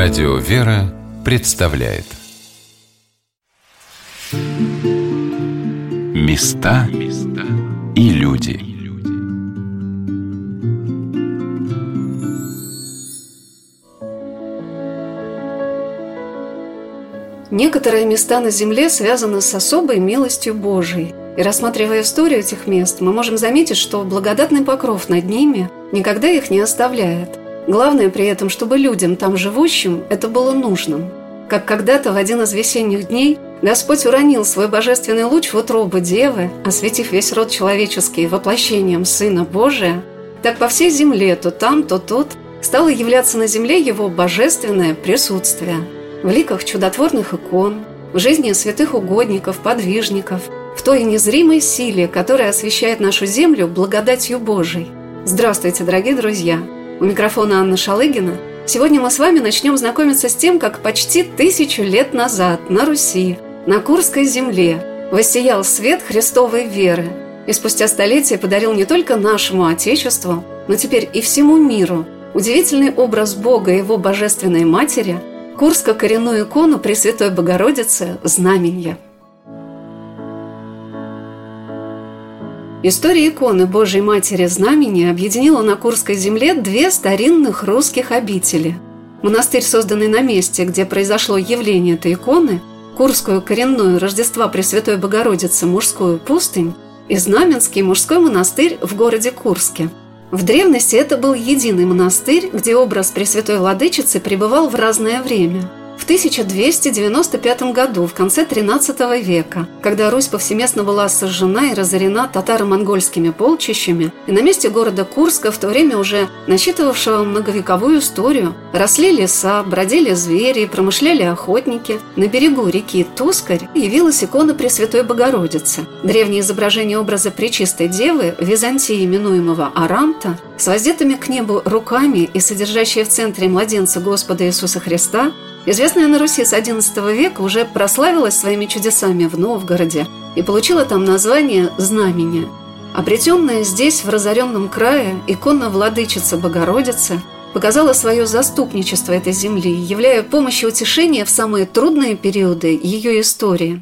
Радио «Вера» представляет. Места и люди. Некоторые места на Земле связаны с особой милостью Божией. И рассматривая историю этих мест, мы можем заметить, что благодатный покров над ними никогда их не оставляет – Главное при этом, чтобы людям, там живущим, это было нужным. Как когда-то в один из весенних дней Господь уронил свой божественный луч в утробу Девы, осветив весь род человеческий воплощением Сына Божия, так по всей земле, то там, то тут, стало являться на земле Его божественное присутствие. В ликах чудотворных икон, в жизни святых угодников, подвижников, в той незримой силе, которая освещает нашу землю благодатью Божией. Здравствуйте, дорогие друзья! У микрофона Анна Шалыгина. Сегодня мы с вами начнем знакомиться с тем, как почти тысячу лет назад на Руси, на Курской земле, воссиял свет Христовой веры и спустя столетия подарил не только нашему Отечеству, но теперь и всему миру удивительный образ Бога и Его Божественной Матери, Курско-коренную икону Пресвятой Богородицы «Знаменья». История иконы Божьей Матери Знамени объединила на Курской земле две старинных русских обители. Монастырь, созданный на месте, где произошло явление этой иконы, Курскую коренную Рождества Пресвятой Богородицы мужскую пустынь и Знаменский мужской монастырь в городе Курске. В древности это был единый монастырь, где образ Пресвятой Владычицы пребывал в разное время – в 1295 году, в конце XIII века, когда Русь повсеместно была сожжена и разорена татаро-монгольскими полчищами, и на месте города Курска, в то время уже насчитывавшего многовековую историю, росли леса, бродили звери, промышляли охотники, на берегу реки Тускарь явилась икона Пресвятой Богородицы. Древнее изображение образа Пречистой Девы, Византии именуемого Аранта, с воздетыми к небу руками и содержащее в центре младенца Господа Иисуса Христа, известная на Руси с XI века, уже прославилась своими чудесами в Новгороде и получила там название «Знамение». Обретенная здесь, в разоренном крае, икона владычица Богородицы показала свое заступничество этой земли, являя помощь и утешение в самые трудные периоды ее истории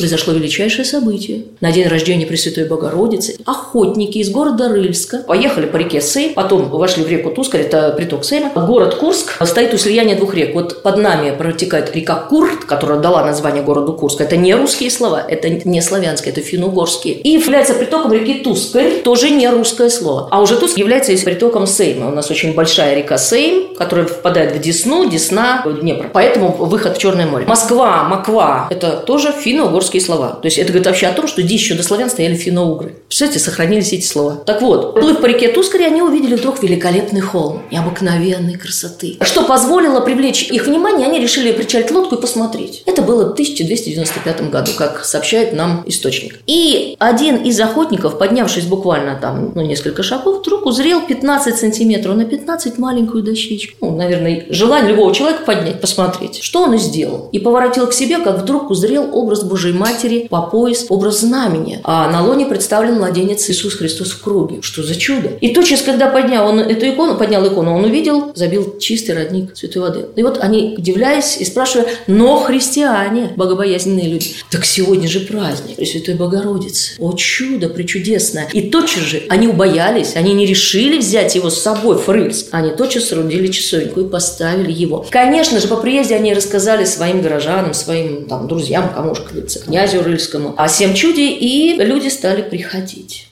произошло величайшее событие. На день рождения Пресвятой Богородицы охотники из города Рыльска поехали по реке Сейм, потом вошли в реку Тускарь, это приток Сейма. Город Курск стоит у слияния двух рек. Вот под нами протекает река Курт, которая дала название городу Курск. Это не русские слова, это не славянские, это финно-угорские. И является притоком реки Тускарь, тоже не русское слово. А уже Туск является притоком Сейма. У нас очень большая река Сейм, которая впадает в Десну, Десна, Днепр. Поэтому выход в Черное море. Москва, Маква – это тоже финно-угорские русские слова. То есть это говорит вообще о том, что здесь еще до славян стояли финно-угры. Представляете, сохранились эти слова. Так вот, плыв по реке Тускаре, они увидели вдруг великолепный холм необыкновенной красоты. Что позволило привлечь их внимание, они решили причалить лодку и посмотреть. Это было в 1295 году, как сообщает нам источник. И один из охотников, поднявшись буквально там ну, несколько шагов, вдруг узрел 15 сантиметров на 15 маленькую дощечку. Ну, наверное, желание любого человека поднять, посмотреть. Что он и сделал. И поворотил к себе, как вдруг узрел образ Божьей Матери по пояс образ знамения. А на лоне представлен младенец Иисус Христос в круге. Что за чудо? И тотчас, когда поднял он эту икону, поднял икону, он увидел, забил чистый родник святой воды. И вот они, удивляясь и спрашивая, но христиане, богобоязненные люди, так сегодня же праздник Пресвятой Богородицы. О чудо причудесное. И тотчас же они убоялись, они не решили взять его с собой в Рыльск. Они тотчас соорудили часовеньку и поставили его. Конечно же, по приезде они рассказали своим горожанам, своим там, друзьям, кому же князю Рыльскому, о всем чуде, и люди стали приходить.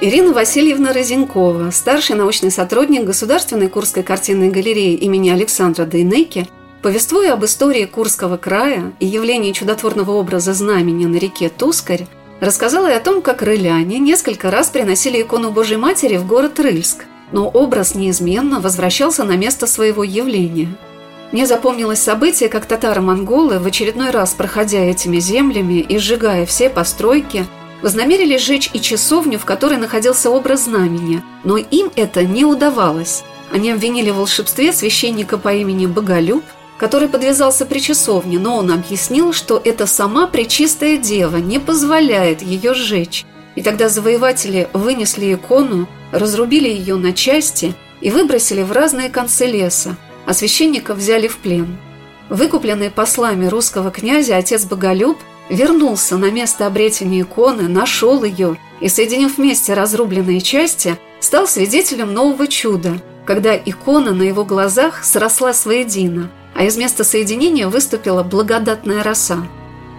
Ирина Васильевна Розенкова, старший научный сотрудник Государственной Курской картинной галереи имени Александра Дейнеки, повествуя об истории Курского края и явлении чудотворного образа знамени на реке Тускарь, рассказала и о том, как рыляне несколько раз приносили икону Божьей Матери в город Рыльск, но образ неизменно возвращался на место своего явления – мне запомнилось событие, как татаро-монголы, в очередной раз проходя этими землями и сжигая все постройки, вознамерились сжечь и часовню, в которой находился образ знамения, но им это не удавалось. Они обвинили в волшебстве священника по имени Боголюб, который подвязался при часовне, но он объяснил, что это сама Пречистая Дева не позволяет ее сжечь. И тогда завоеватели вынесли икону, разрубили ее на части – и выбросили в разные концы леса, а священников взяли в плен. Выкупленный послами русского князя отец Боголюб вернулся на место обретения иконы, нашел ее и, соединив вместе разрубленные части, стал свидетелем нового чуда, когда икона на его глазах сросла своедино, а из места соединения выступила благодатная роса.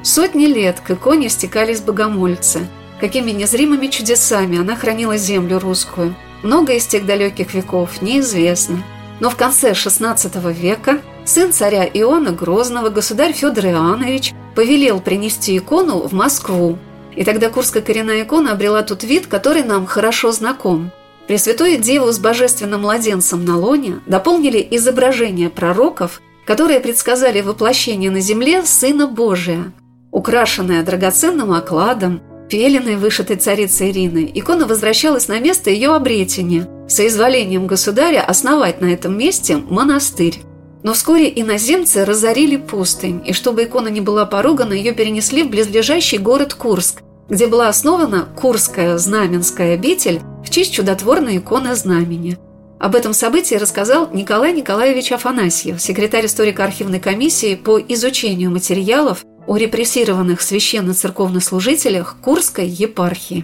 Сотни лет к иконе стекались богомольцы. Какими незримыми чудесами она хранила землю русскую. Много из тех далеких веков неизвестно – но в конце XVI века сын царя Иоанна Грозного, государь Федор Иоаннович, повелел принести икону в Москву. И тогда Курская коренная икона обрела тот вид, который нам хорошо знаком. Пресвятую Деву с божественным младенцем на лоне дополнили изображения пророков, которые предсказали воплощение на земле Сына Божия. Украшенная драгоценным окладом, Пеленой, вышитой царицей Ирины, икона возвращалась на место ее обретения, соизволением государя основать на этом месте монастырь. Но вскоре иноземцы разорили пустынь, и чтобы икона не была поругана, ее перенесли в близлежащий город Курск, где была основана Курская знаменская обитель в честь чудотворной иконы знамени. Об этом событии рассказал Николай Николаевич Афанасьев, секретарь историко-архивной комиссии по изучению материалов о репрессированных священно-церковных служителях Курской епархии.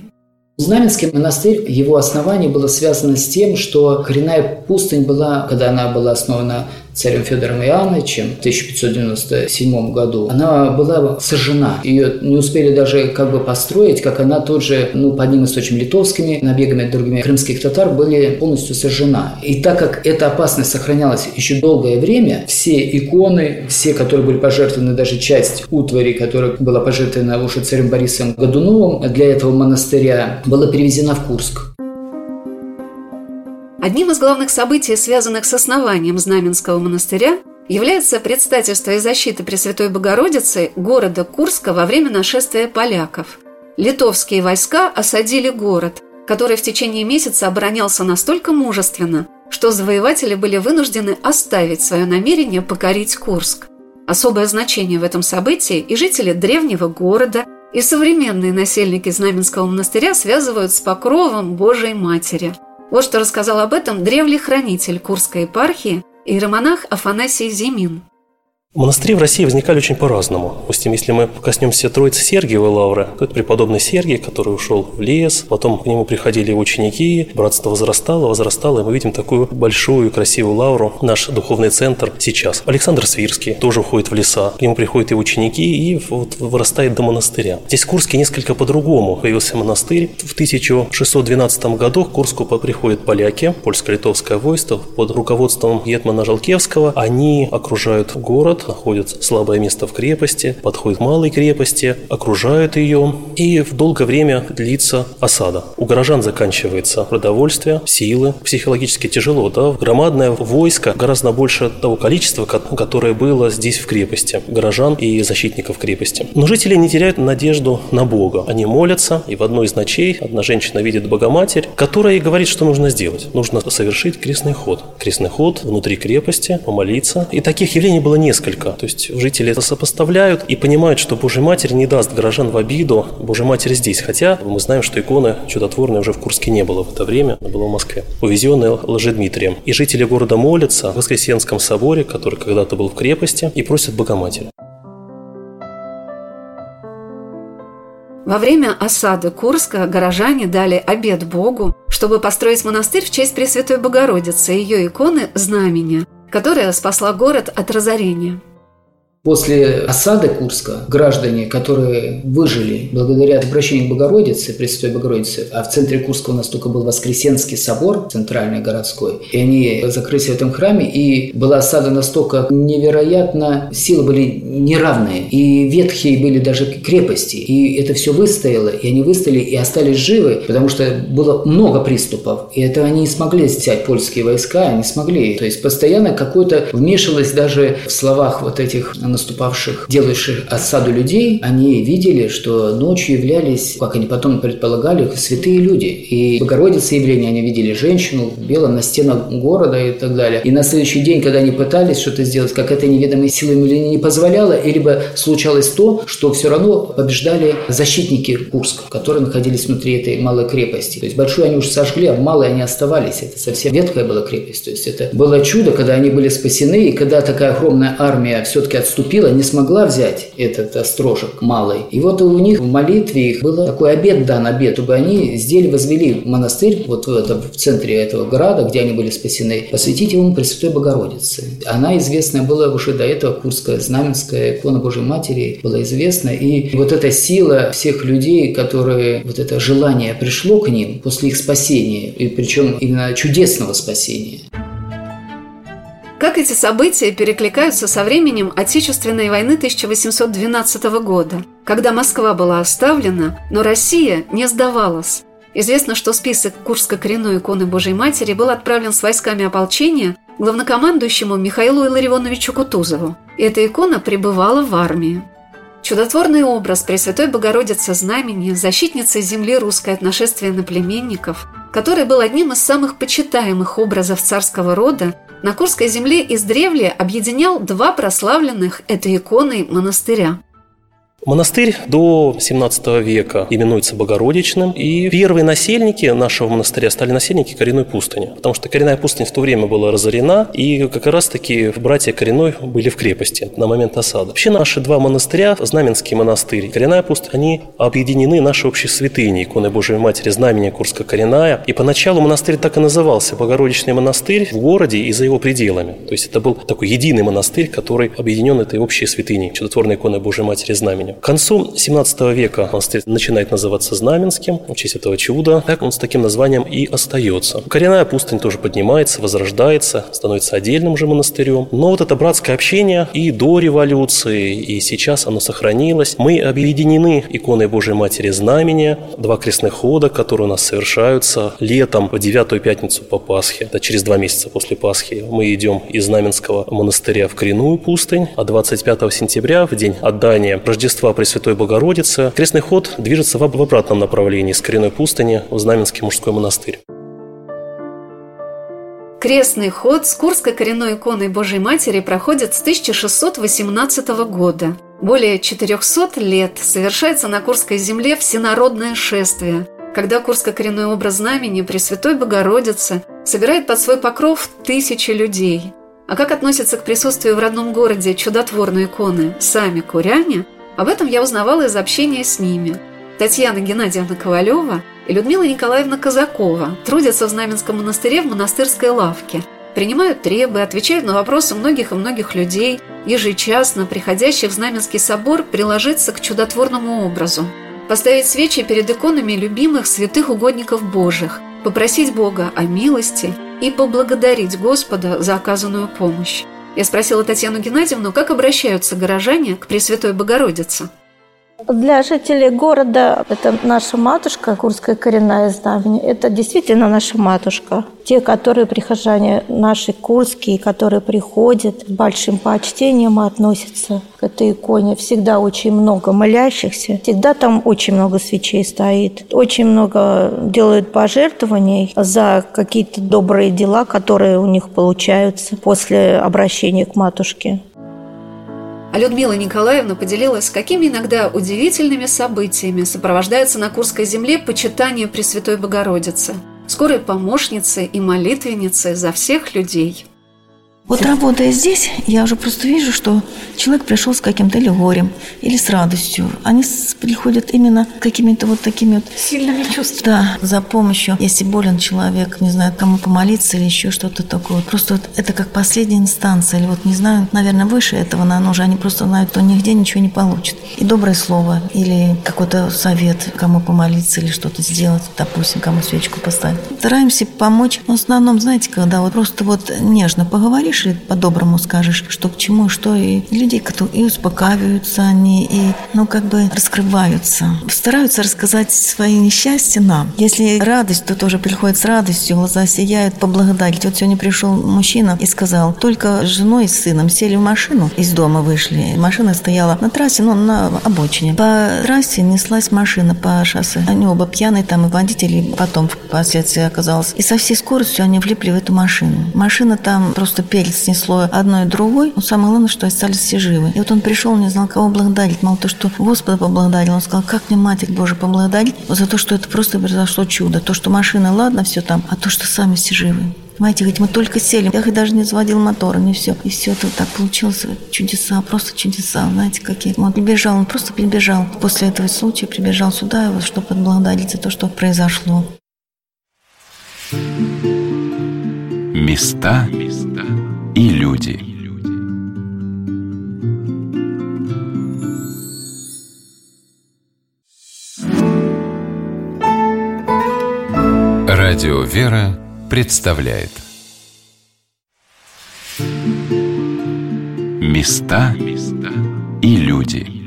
Знаменский монастырь, его основание было связано с тем, что коренная пустынь была, когда она была основана царем Федором Иоанновичем в 1597 году, она была сожжена. Ее не успели даже как бы построить, как она тут же, ну, под ним источными литовскими набегами другими крымских татар были полностью сожжена. И так как эта опасность сохранялась еще долгое время, все иконы, все, которые были пожертвованы, даже часть утвари, которая была пожертвована уже царем Борисом Годуновым для этого монастыря, была перевезена в Курск. Одним из главных событий, связанных с основанием Знаменского монастыря, является предстательство и защита Пресвятой Богородицы города Курска во время нашествия поляков. Литовские войска осадили город, который в течение месяца оборонялся настолько мужественно, что завоеватели были вынуждены оставить свое намерение покорить Курск. Особое значение в этом событии и жители древнего города, и современные насельники Знаменского монастыря связывают с покровом Божией Матери – вот что рассказал об этом древний хранитель Курской епархии иеромонах Афанасий Зимин. Монастыри в России возникали очень по-разному. Допустим, если мы коснемся Троицы Сергиевой лавры, то это преподобный Сергий, который ушел в лес, потом к нему приходили ученики, братство возрастало, возрастало, и мы видим такую большую и красивую лавру, наш духовный центр сейчас. Александр Свирский тоже уходит в леса, к нему приходят и ученики, и вот вырастает до монастыря. Здесь в Курске несколько по-другому появился монастырь. В 1612 году к Курску приходят поляки, польско-литовское войско под руководством Гетмана Жалкевского. Они окружают город, находят слабое место в крепости, подходят к малой крепости, окружают ее, и в долгое время длится осада. У горожан заканчивается продовольствие, силы, психологически тяжело, да, громадное войско, гораздо больше того количества, которое было здесь в крепости, горожан и защитников крепости. Но жители не теряют надежду на Бога. Они молятся, и в одной из ночей одна женщина видит Богоматерь, которая ей говорит, что нужно сделать. Нужно совершить крестный ход. Крестный ход внутри крепости, помолиться. И таких явлений было несколько несколько. То есть жители это сопоставляют и понимают, что Божья Матерь не даст горожан в обиду. Божья Матерь здесь. Хотя мы знаем, что иконы чудотворной уже в Курске не было в это время, она была в Москве. Увезенная Лжедмитрием. И жители города молятся в Воскресенском соборе, который когда-то был в крепости, и просят Богоматерь. Во время осады Курска горожане дали обед Богу, чтобы построить монастырь в честь Пресвятой Богородицы и ее иконы «Знамения», которая спасла город от разорения. После осады Курска граждане, которые выжили благодаря обращению к Богородице, Пресвятой Богородице, а в центре Курска у нас только был Воскресенский собор, центральный городской, и они закрылись в этом храме, и была осада настолько невероятно, силы были неравные, и ветхие были даже крепости, и это все выстояло, и они выстояли и остались живы, потому что было много приступов, и это они не смогли взять польские войска, они смогли, то есть постоянно какое-то вмешивалось даже в словах вот этих наступавших, делавших осаду людей, они видели, что ночью являлись, как они потом предполагали, святые люди. И Богородица явление они видели женщину в белом на стенах города и так далее. И на следующий день, когда они пытались что-то сделать, как это неведомой силой или не позволяло, и либо случалось то, что все равно побеждали защитники Курска, которые находились внутри этой малой крепости. То есть большую они уже сожгли, а малой они оставались. Это совсем ветхая была крепость. То есть это было чудо, когда они были спасены, и когда такая огромная армия все-таки отступила, не смогла взять этот острожек малый. И вот у них в молитве их был такой обед дан, обед, чтобы они сделали, возвели монастырь вот в, этом, в центре этого города, где они были спасены, посвятить ему Пресвятой Богородице. Она известная была уже до этого, Курская Знаменская икона Божьей Матери была известна. И вот эта сила всех людей, которые, вот это желание пришло к ним после их спасения, и причем именно чудесного спасения. Как эти события перекликаются со временем Отечественной войны 1812 года, когда Москва была оставлена, но Россия не сдавалась. Известно, что список Курско-коренной иконы Божьей Матери был отправлен с войсками ополчения главнокомандующему Михаилу Илларионовичу Кутузову. И эта икона пребывала в армии. Чудотворный образ Пресвятой Богородицы Знамени, защитницы земли русской от нашествия наплеменников, который был одним из самых почитаемых образов царского рода, на Курской земле издревле объединял два прославленных этой иконой монастыря – Монастырь до 17 века именуется Богородичным, и первые насельники нашего монастыря стали насельники коренной пустыни, потому что коренная пустыня в то время была разорена, и как раз-таки братья коренной были в крепости на момент осады. Вообще наши два монастыря, Знаменский монастырь, коренная пустыня, они объединены нашей общей святыней, иконы Божией Матери, знамения Курско-коренная, и поначалу монастырь так и назывался Богородичный монастырь в городе и за его пределами. То есть это был такой единый монастырь, который объединен этой общей святыней, чудотворной иконой Божией Матери знамения. К концу 17 века монастырь начинает называться Знаменским, в честь этого чуда. Так он с таким названием и остается. Коренная пустынь тоже поднимается, возрождается, становится отдельным уже монастырем. Но вот это братское общение и до революции, и сейчас оно сохранилось. Мы объединены иконой Божьей Матери Знамения, два крестных хода, которые у нас совершаются летом в девятую пятницу по Пасхе. Это через два месяца после Пасхи. Мы идем из Знаменского монастыря в Коренную пустынь, а 25 сентября, в день отдания Рождества Рождества Пресвятой Богородицы, крестный ход движется в обратном направлении с коренной пустыни в Знаменский мужской монастырь. Крестный ход с Курской коренной иконой Божьей Матери проходит с 1618 года. Более 400 лет совершается на Курской земле всенародное шествие, когда Курско-коренной образ знамени Пресвятой Богородицы собирает под свой покров тысячи людей. А как относятся к присутствию в родном городе чудотворной иконы сами куряне, об этом я узнавала из общения с ними. Татьяна Геннадьевна Ковалева и Людмила Николаевна Казакова трудятся в Знаменском монастыре в монастырской лавке, принимают требы, отвечают на вопросы многих и многих людей, ежечасно приходящих в Знаменский собор приложиться к чудотворному образу, поставить свечи перед иконами любимых святых угодников Божьих, попросить Бога о милости и поблагодарить Господа за оказанную помощь. Я спросила Татьяну Геннадьевну, как обращаются горожане к Пресвятой Богородице. Для жителей города это наша матушка, Курская коренная знамени. Это действительно наша матушка. Те, которые прихожане наши курские, которые приходят, с большим почтением относятся к этой иконе. Всегда очень много молящихся, всегда там очень много свечей стоит. Очень много делают пожертвований за какие-то добрые дела, которые у них получаются после обращения к матушке. А Людмила Николаевна поделилась, какими иногда удивительными событиями сопровождается на Курской земле почитание Пресвятой Богородицы, скорой помощницы и молитвенницы за всех людей – вот работая здесь, я уже просто вижу, что человек пришел с каким-то или горем, или с радостью. Они приходят именно какими-то вот такими вот... Сильными чувствами. Да, за помощью. Если болен человек, не знаю, кому помолиться или еще что-то такое. Просто вот это как последняя инстанция. Или вот, не знаю, наверное, выше этого на ноже. Они просто знают, что нигде ничего не получат. И доброе слово, или какой-то совет, кому помолиться, или что-то сделать, допустим, кому свечку поставить. Стараемся помочь. Но в основном, знаете, когда вот просто вот нежно поговоришь, и по-доброму скажешь, что к чему, что. И людей, которые и успокаиваются они, и, ну, как бы раскрываются. Стараются рассказать свои несчастья нам. Если радость, то тоже приходит с радостью, глаза сияют, поблагодарить. Вот сегодня пришел мужчина и сказал, только с женой и сыном сели в машину, из дома вышли. Машина стояла на трассе, ну, на обочине. По трассе неслась машина по шоссе. Они оба пьяные там, и водители потом впоследствии оказалось. И со всей скоростью они влипли в эту машину. Машина там просто перец снесло одной и другой. Но самое главное, что остались все живы. И вот он пришел, не знал, кого благодарить. Мало то, что Господа поблагодарил. Он сказал, как мне Матерь Божия поблагодарить за то, что это просто произошло чудо. То, что машина, ладно, все там, а то, что сами все живы. Понимаете, говорит, мы только сели, я даже не заводил мотора, не все. И все это так получилось, чудеса, просто чудеса, знаете, какие. Он прибежал, он просто прибежал. После этого случая прибежал сюда, чтобы отблагодарить за то, что произошло. Места и люди. Радио «Вера» представляет Места и люди.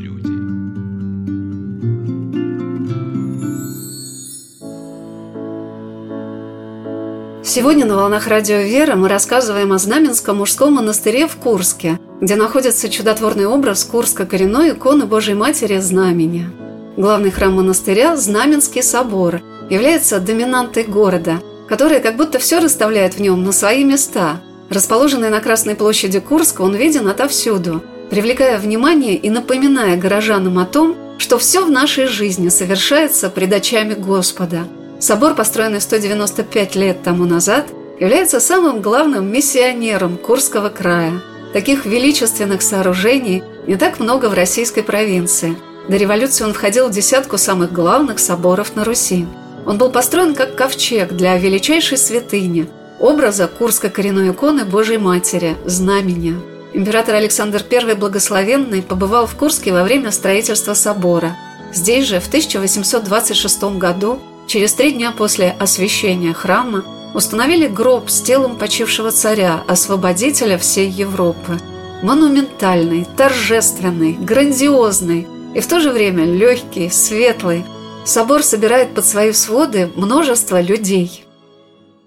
Сегодня на «Волнах Радио Вера» мы рассказываем о Знаменском мужском монастыре в Курске, где находится чудотворный образ Курско-коренной иконы Божьей Матери Знамени. Главный храм монастыря – Знаменский собор, является доминантой города, которая как будто все расставляет в нем на свои места. Расположенный на Красной площади Курска, он виден отовсюду, привлекая внимание и напоминая горожанам о том, что все в нашей жизни совершается пред очами Господа – Собор, построенный 195 лет тому назад, является самым главным миссионером Курского края. Таких величественных сооружений не так много в российской провинции. До революции он входил в десятку самых главных соборов на Руси. Он был построен как ковчег для величайшей святыни, образа Курской коренной иконы Божьей Матери, знамения. Император Александр I Благословенный побывал в Курске во время строительства собора. Здесь же в 1826 году Через три дня после освящения храма установили гроб с телом почившего царя, освободителя всей Европы. Монументальный, торжественный, грандиозный и в то же время легкий, светлый. Собор собирает под свои своды множество людей –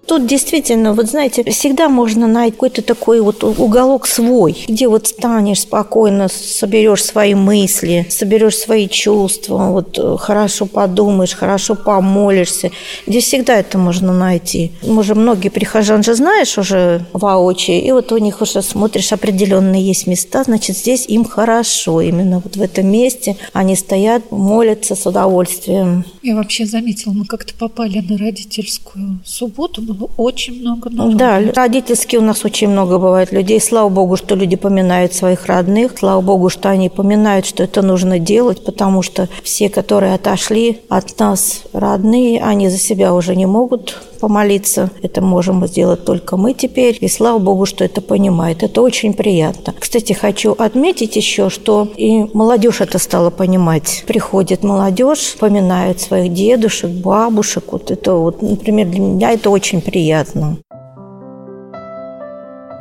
Тут действительно, вот знаете, всегда можно найти какой-то такой вот уголок свой, где вот станешь спокойно, соберешь свои мысли, соберешь свои чувства, вот э, хорошо подумаешь, хорошо помолишься. Здесь всегда это можно найти. Мы же многие прихожан же знаешь уже воочию, и вот у них уже смотришь, определенные есть места, значит, здесь им хорошо. Именно вот в этом месте они стоят, молятся с удовольствием. Я вообще заметила, мы как-то попали на родительскую субботу, было очень много народу. Да, родительские у нас очень много бывает людей. Слава Богу, что люди поминают своих родных. Слава Богу, что они поминают, что это нужно делать, потому что все, которые отошли от нас родные, они за себя уже не могут помолиться. Это можем сделать только мы теперь. И слава Богу, что это понимает. Это очень приятно. Кстати, хочу отметить еще, что и молодежь это стала понимать. Приходит молодежь, поминает своих дедушек, бабушек. Вот это вот, например, для меня это очень приятно.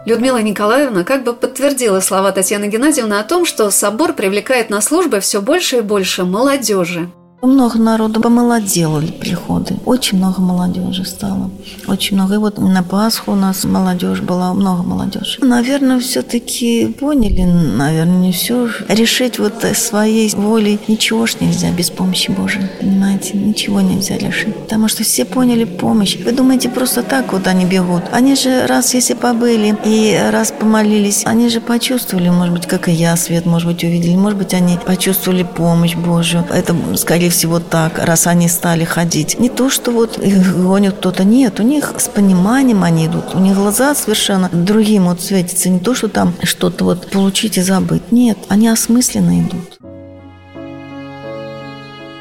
Людмила Николаевна как бы подтвердила слова Татьяны Геннадьевны о том, что собор привлекает на службы все больше и больше молодежи. Много народу помолодело приходы. Очень много молодежи стало. Очень много. И вот на Пасху у нас молодежь была, много молодежи. Наверное, все-таки поняли, наверное, не все. Решить вот своей волей ничего ж нельзя без помощи Божией. Понимаете? Ничего нельзя решить. Потому что все поняли помощь. Вы думаете, просто так вот они бегут? Они же раз если побыли и раз помолились, они же почувствовали, может быть, как и я, свет, может быть, увидели. Может быть, они почувствовали помощь Божью. Это, скорее всего, так, раз они стали ходить. Не то, что вот их гонит кто-то. Нет, у них с пониманием они идут. У них глаза совершенно другим вот светятся. Не то, что там что-то вот получить и забыть. Нет, они осмысленно идут.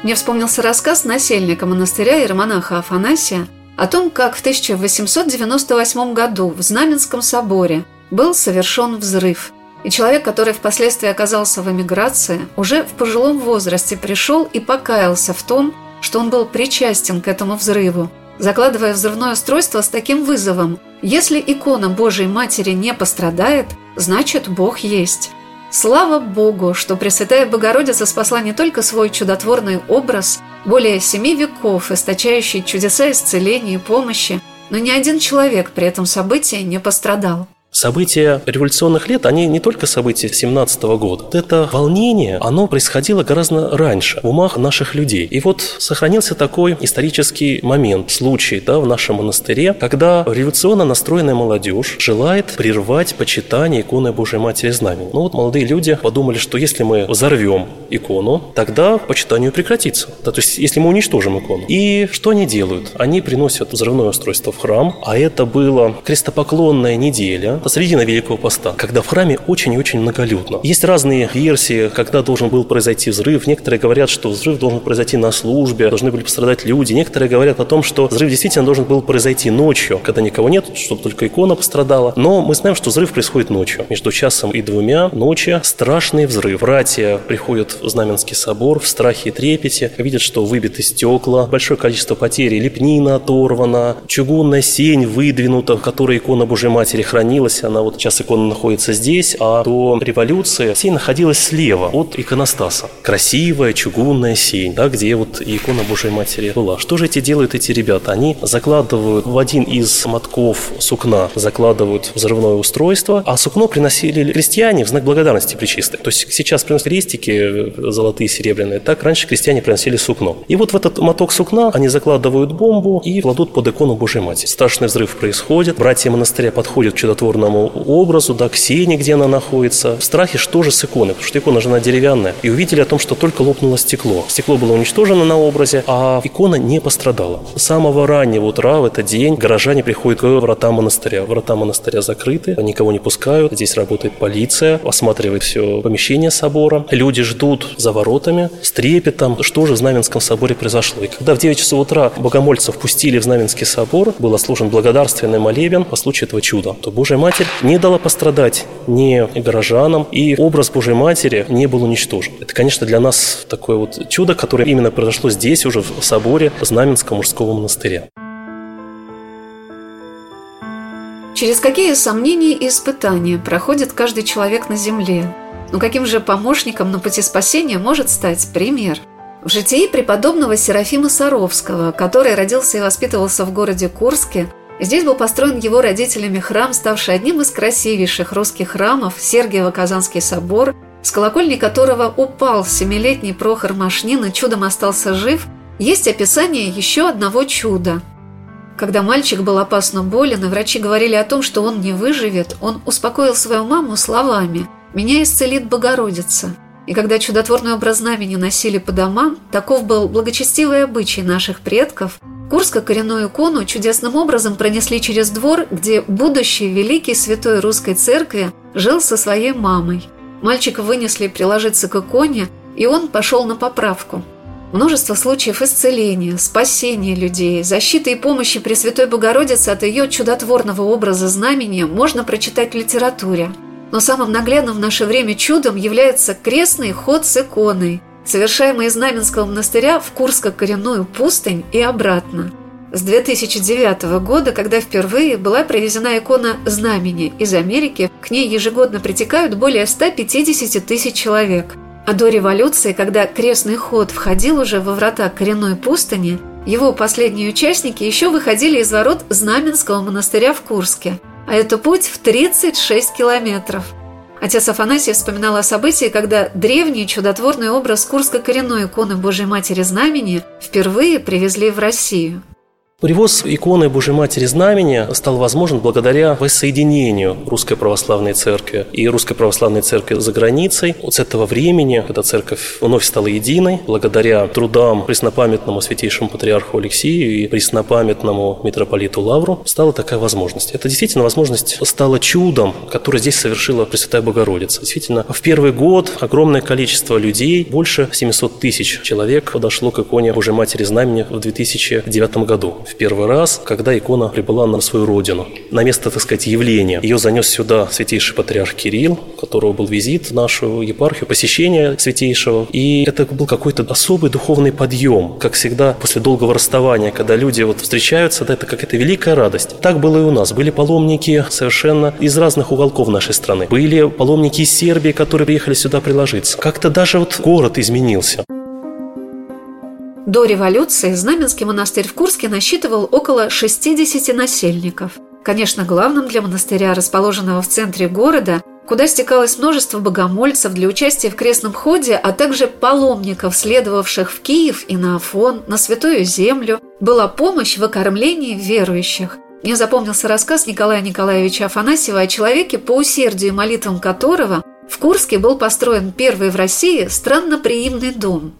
Мне вспомнился рассказ насельника монастыря и романаха Афанасия о том, как в 1898 году в Знаменском соборе был совершен взрыв – и человек, который впоследствии оказался в эмиграции, уже в пожилом возрасте пришел и покаялся в том, что он был причастен к этому взрыву, закладывая взрывное устройство с таким вызовом Если икона Божией Матери не пострадает, значит Бог есть. Слава Богу, что Пресвятая Богородица спасла не только свой чудотворный образ, более семи веков, источающий чудеса исцеления и помощи, но ни один человек при этом событии не пострадал. События революционных лет, они не только события 17 года. Это волнение, оно происходило гораздо раньше в умах наших людей. И вот сохранился такой исторический момент, случай да, в нашем монастыре, когда революционно настроенная молодежь желает прервать почитание иконы Божьей Матери Знамени. Ну вот молодые люди подумали, что если мы взорвем икону, тогда почитание прекратится. Да, то есть если мы уничтожим икону. И что они делают? Они приносят взрывное устройство в храм, а это было крестопоклонная неделя, посредине Великого Поста, когда в храме очень и очень многолюдно. Есть разные версии, когда должен был произойти взрыв. Некоторые говорят, что взрыв должен произойти на службе, должны были пострадать люди. Некоторые говорят о том, что взрыв действительно должен был произойти ночью, когда никого нет, чтобы только икона пострадала. Но мы знаем, что взрыв происходит ночью. Между часом и двумя ночи страшный взрыв. Братья приходят в Знаменский собор в страхе и трепете, видят, что выбиты стекла, большое количество потерь, лепнина оторвана, чугунная сень выдвинута, в которой икона Божьей Матери хранилась, находилась, она вот сейчас икона находится здесь, а до революции сень находилась слева от иконостаса. Красивая чугунная сень, да, где вот икона Божьей Матери была. Что же эти делают эти ребята? Они закладывают в один из мотков сукна, закладывают взрывное устройство, а сукно приносили крестьяне в знак благодарности причистой. То есть сейчас приносят крестики э, золотые, серебряные, так раньше крестьяне приносили сукно. И вот в этот моток сукна они закладывают бомбу и кладут под икону Божьей Матери. Страшный взрыв происходит, братья монастыря подходят к чудотворному духовному образу, да, к сене, где она находится. В страхе что же с иконой, потому что икона же она деревянная. И увидели о том, что только лопнуло стекло. Стекло было уничтожено на образе, а икона не пострадала. С самого раннего утра в этот день горожане приходят к вратам монастыря. Врата монастыря закрыты, никого не пускают. Здесь работает полиция, осматривает все помещение собора. Люди ждут за воротами с трепетом, что же в Знаменском соборе произошло. И когда в 9 часов утра богомольцев пустили в Знаменский собор, был служен благодарственный молебен по случаю этого чуда, то Божья Матерь Матерь не дала пострадать ни горожанам, и образ Божьей Матери не был уничтожен. Это, конечно, для нас такое вот чудо, которое именно произошло здесь, уже в соборе Знаменского мужского монастыря. Через какие сомнения и испытания проходит каждый человек на земле? Но каким же помощником на пути спасения может стать пример? В житии преподобного Серафима Саровского, который родился и воспитывался в городе Курске, Здесь был построен его родителями храм, ставший одним из красивейших русских храмов – Сергиево-Казанский собор, с колокольни которого упал семилетний Прохор Машнин и чудом остался жив, есть описание еще одного чуда. Когда мальчик был опасно болен, и врачи говорили о том, что он не выживет, он успокоил свою маму словами «Меня исцелит Богородица». И когда чудотворное образ знамени носили по домам, таков был благочестивый обычай наших предков – Курско-коренную икону чудесным образом пронесли через двор, где будущий великий святой русской церкви жил со своей мамой. Мальчика вынесли приложиться к иконе, и он пошел на поправку. Множество случаев исцеления, спасения людей, защиты и помощи Пресвятой Богородицы от ее чудотворного образа знамения можно прочитать в литературе. Но самым наглядным в наше время чудом является крестный ход с иконой – совершаемый из Знаменского монастыря в Курско-коренную пустынь и обратно. С 2009 года, когда впервые была привезена икона Знамени из Америки, к ней ежегодно притекают более 150 тысяч человек. А до революции, когда крестный ход входил уже во врата коренной пустыни, его последние участники еще выходили из ворот Знаменского монастыря в Курске. А это путь в 36 километров – Отец Афанасий вспоминал о событии, когда древний чудотворный образ Курско-коренной иконы Божьей Матери Знамени впервые привезли в Россию. Привоз иконы Божьей Матери Знамени стал возможен благодаря воссоединению Русской Православной Церкви и Русской Православной Церкви за границей. Вот с этого времени, когда церковь вновь стала единой, благодаря трудам преснопамятному святейшему патриарху Алексею и преснопамятному митрополиту Лавру, стала такая возможность. Это действительно возможность стала чудом, которое здесь совершила Пресвятая Богородица. Действительно, в первый год огромное количество людей, больше 700 тысяч человек подошло к иконе Божьей Матери Знамени в 2009 году в первый раз, когда икона прибыла на свою родину. На место, так сказать, явления. Ее занес сюда святейший патриарх Кирилл, у которого был визит в нашу епархию, посещение святейшего. И это был какой-то особый духовный подъем. Как всегда, после долгого расставания, когда люди вот встречаются, да, это какая-то великая радость. Так было и у нас. Были паломники совершенно из разных уголков нашей страны. Были паломники из Сербии, которые приехали сюда приложиться. Как-то даже вот город изменился. До революции Знаменский монастырь в Курске насчитывал около 60 насельников. Конечно, главным для монастыря, расположенного в центре города, куда стекалось множество богомольцев для участия в крестном ходе, а также паломников, следовавших в Киев и на Афон, на Святую Землю, была помощь в окормлении верующих. Мне запомнился рассказ Николая Николаевича Афанасьева о человеке, по усердию и молитвам которого в Курске был построен первый в России странноприимный дом –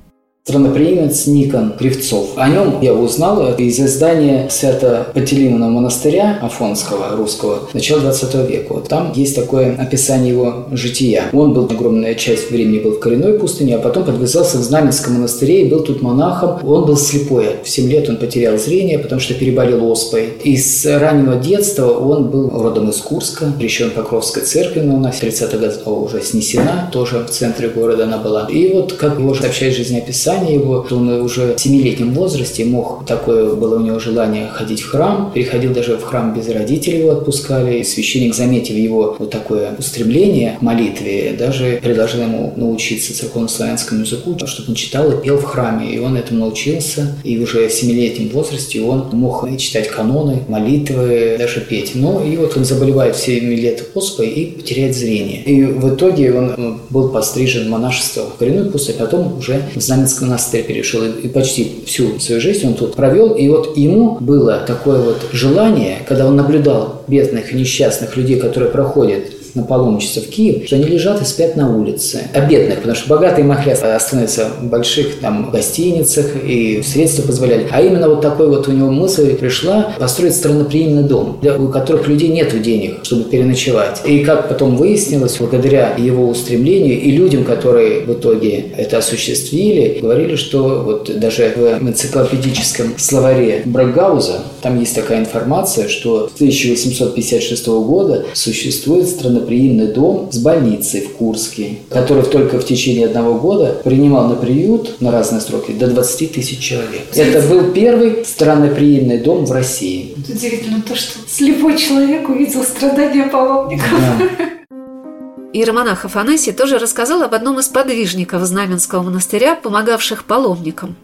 Страноприимец Никон Кривцов. О нем я узнал из издания Свято-Пантелеймона монастыря Афонского, русского, начала 20 века. Вот там есть такое описание его жития. Он был, огромная часть времени был в коренной пустыне, а потом подвязался в Знаменском монастыре и был тут монахом. Он был слепой. В 7 лет он потерял зрение, потому что переболел оспой. И с раннего детства он был родом из Курска, крещен Покровской церкви, но у нас 30 годов уже снесена, тоже в центре города она была. И вот, как его сообщает жизнеописание, воспитание его. Он уже в семилетнем возрасте мог, такое было у него желание ходить в храм. Переходил даже в храм без родителей его отпускали. И священник, заметив его вот такое устремление к молитве, даже предложил ему научиться церковно-славянскому языку, чтобы он читал и пел в храме. И он этому научился. И уже в семилетнем возрасте он мог читать каноны, молитвы, даже петь. Но и вот он заболевает в 7 лет оспой и теряет зрение. И в итоге он был пострижен в монашество в коренную пустыню, а потом уже в Знаменском монастырь перешел, и почти всю свою жизнь он тут провел. И вот ему было такое вот желание, когда он наблюдал бедных и несчастных людей, которые проходят на паломничество в Киев, что они лежат и спят на улице. А бедных, потому что богатые могли остановиться в больших там гостиницах и средства позволяли. А именно вот такой вот у него мысль пришла построить странноприимный дом, для, у которых людей нет денег, чтобы переночевать. И как потом выяснилось, благодаря его устремлению и людям, которые в итоге это осуществили, говорили, что вот даже в энциклопедическом словаре Брагауза там есть такая информация, что с 1856 года существует страна гостеприимный дом с больницей в Курске, который только в течение одного года принимал на приют на разные сроки до 20 тысяч человек. Это был первый странноприимный дом в России. Удивительно то, что слепой человек увидел страдания паломников. Да. Иеромонах Афанасий тоже рассказал об одном из подвижников Знаменского монастыря, помогавших паломникам.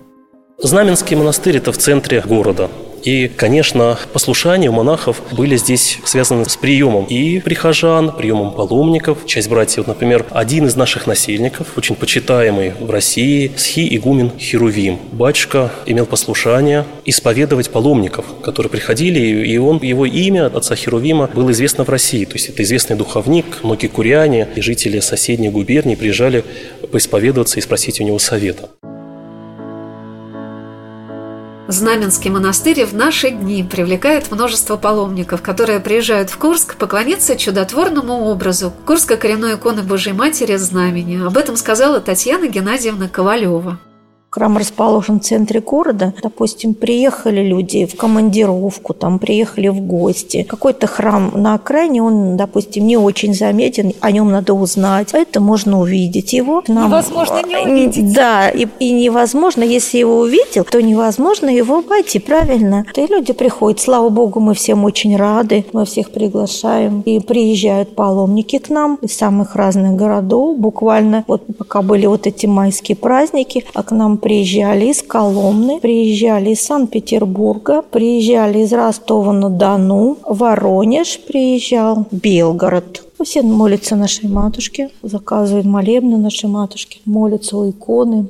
Знаменский монастырь – это в центре города. И, конечно, послушания у монахов были здесь связаны с приемом и прихожан, приемом паломников. Часть братьев, например, один из наших насельников, очень почитаемый в России, схи игумен Херувим. Батюшка имел послушание исповедовать паломников, которые приходили, и он, его имя отца Херувима было известно в России. То есть это известный духовник, многие куряне и жители соседней губернии приезжали поисповедоваться и спросить у него совета. Знаменский монастырь в наши дни привлекает множество паломников, которые приезжают в Курск поклониться чудотворному образу Курской коренной иконы Божьей Матери Знамени. Об этом сказала Татьяна Геннадьевна Ковалева. Храм расположен в центре города. Допустим, приехали люди в командировку, там приехали в гости. Какой-то храм на окраине, он, допустим, не очень заметен, о нем надо узнать. Это можно увидеть его. Нам... Невозможно не увидеть. Да, и, и невозможно, если его увидел, то невозможно его обойти, правильно? И люди приходят. Слава Богу, мы всем очень рады. Мы всех приглашаем. И приезжают паломники к нам из самых разных городов. Буквально вот пока были вот эти майские праздники, а к нам приезжали из Коломны, приезжали из Санкт-Петербурга, приезжали из Ростова-на-Дону, Воронеж приезжал, Белгород. Все молятся нашей матушке, заказывают молебны нашей матушке, молятся у иконы.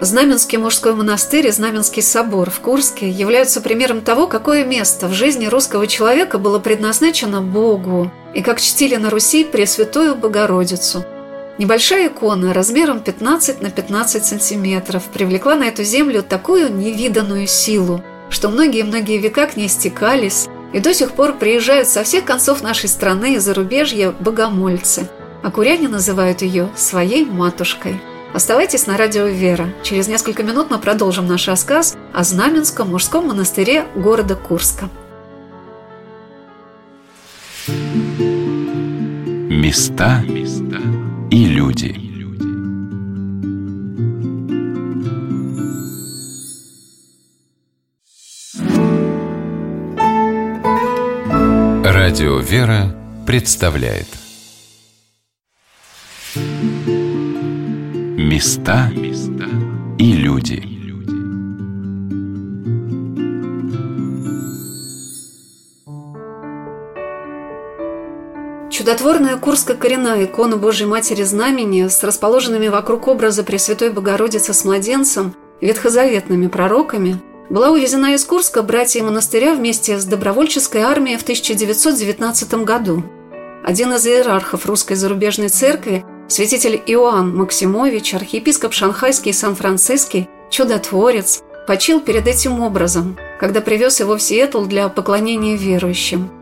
Знаменский мужской монастырь и Знаменский собор в Курске являются примером того, какое место в жизни русского человека было предназначено Богу и как чтили на Руси Пресвятую Богородицу – Небольшая икона размером 15 на 15 сантиметров привлекла на эту землю такую невиданную силу, что многие-многие века к ней стекались и до сих пор приезжают со всех концов нашей страны и зарубежья богомольцы, а куряне называют ее своей матушкой – Оставайтесь на радио «Вера». Через несколько минут мы продолжим наш рассказ о Знаменском мужском монастыре города Курска. Места и люди. Радио «Вера» представляет Места и люди. Чудотворная Курско-коренная икона Божьей Матери Знамени с расположенными вокруг образа Пресвятой Богородицы с младенцем, ветхозаветными пророками, была увезена из Курска братья монастыря вместе с добровольческой армией в 1919 году. Один из иерархов русской зарубежной церкви, святитель Иоанн Максимович, архиепископ Шанхайский и Сан-Франциский, чудотворец, почил перед этим образом, когда привез его в Сиэтл для поклонения верующим –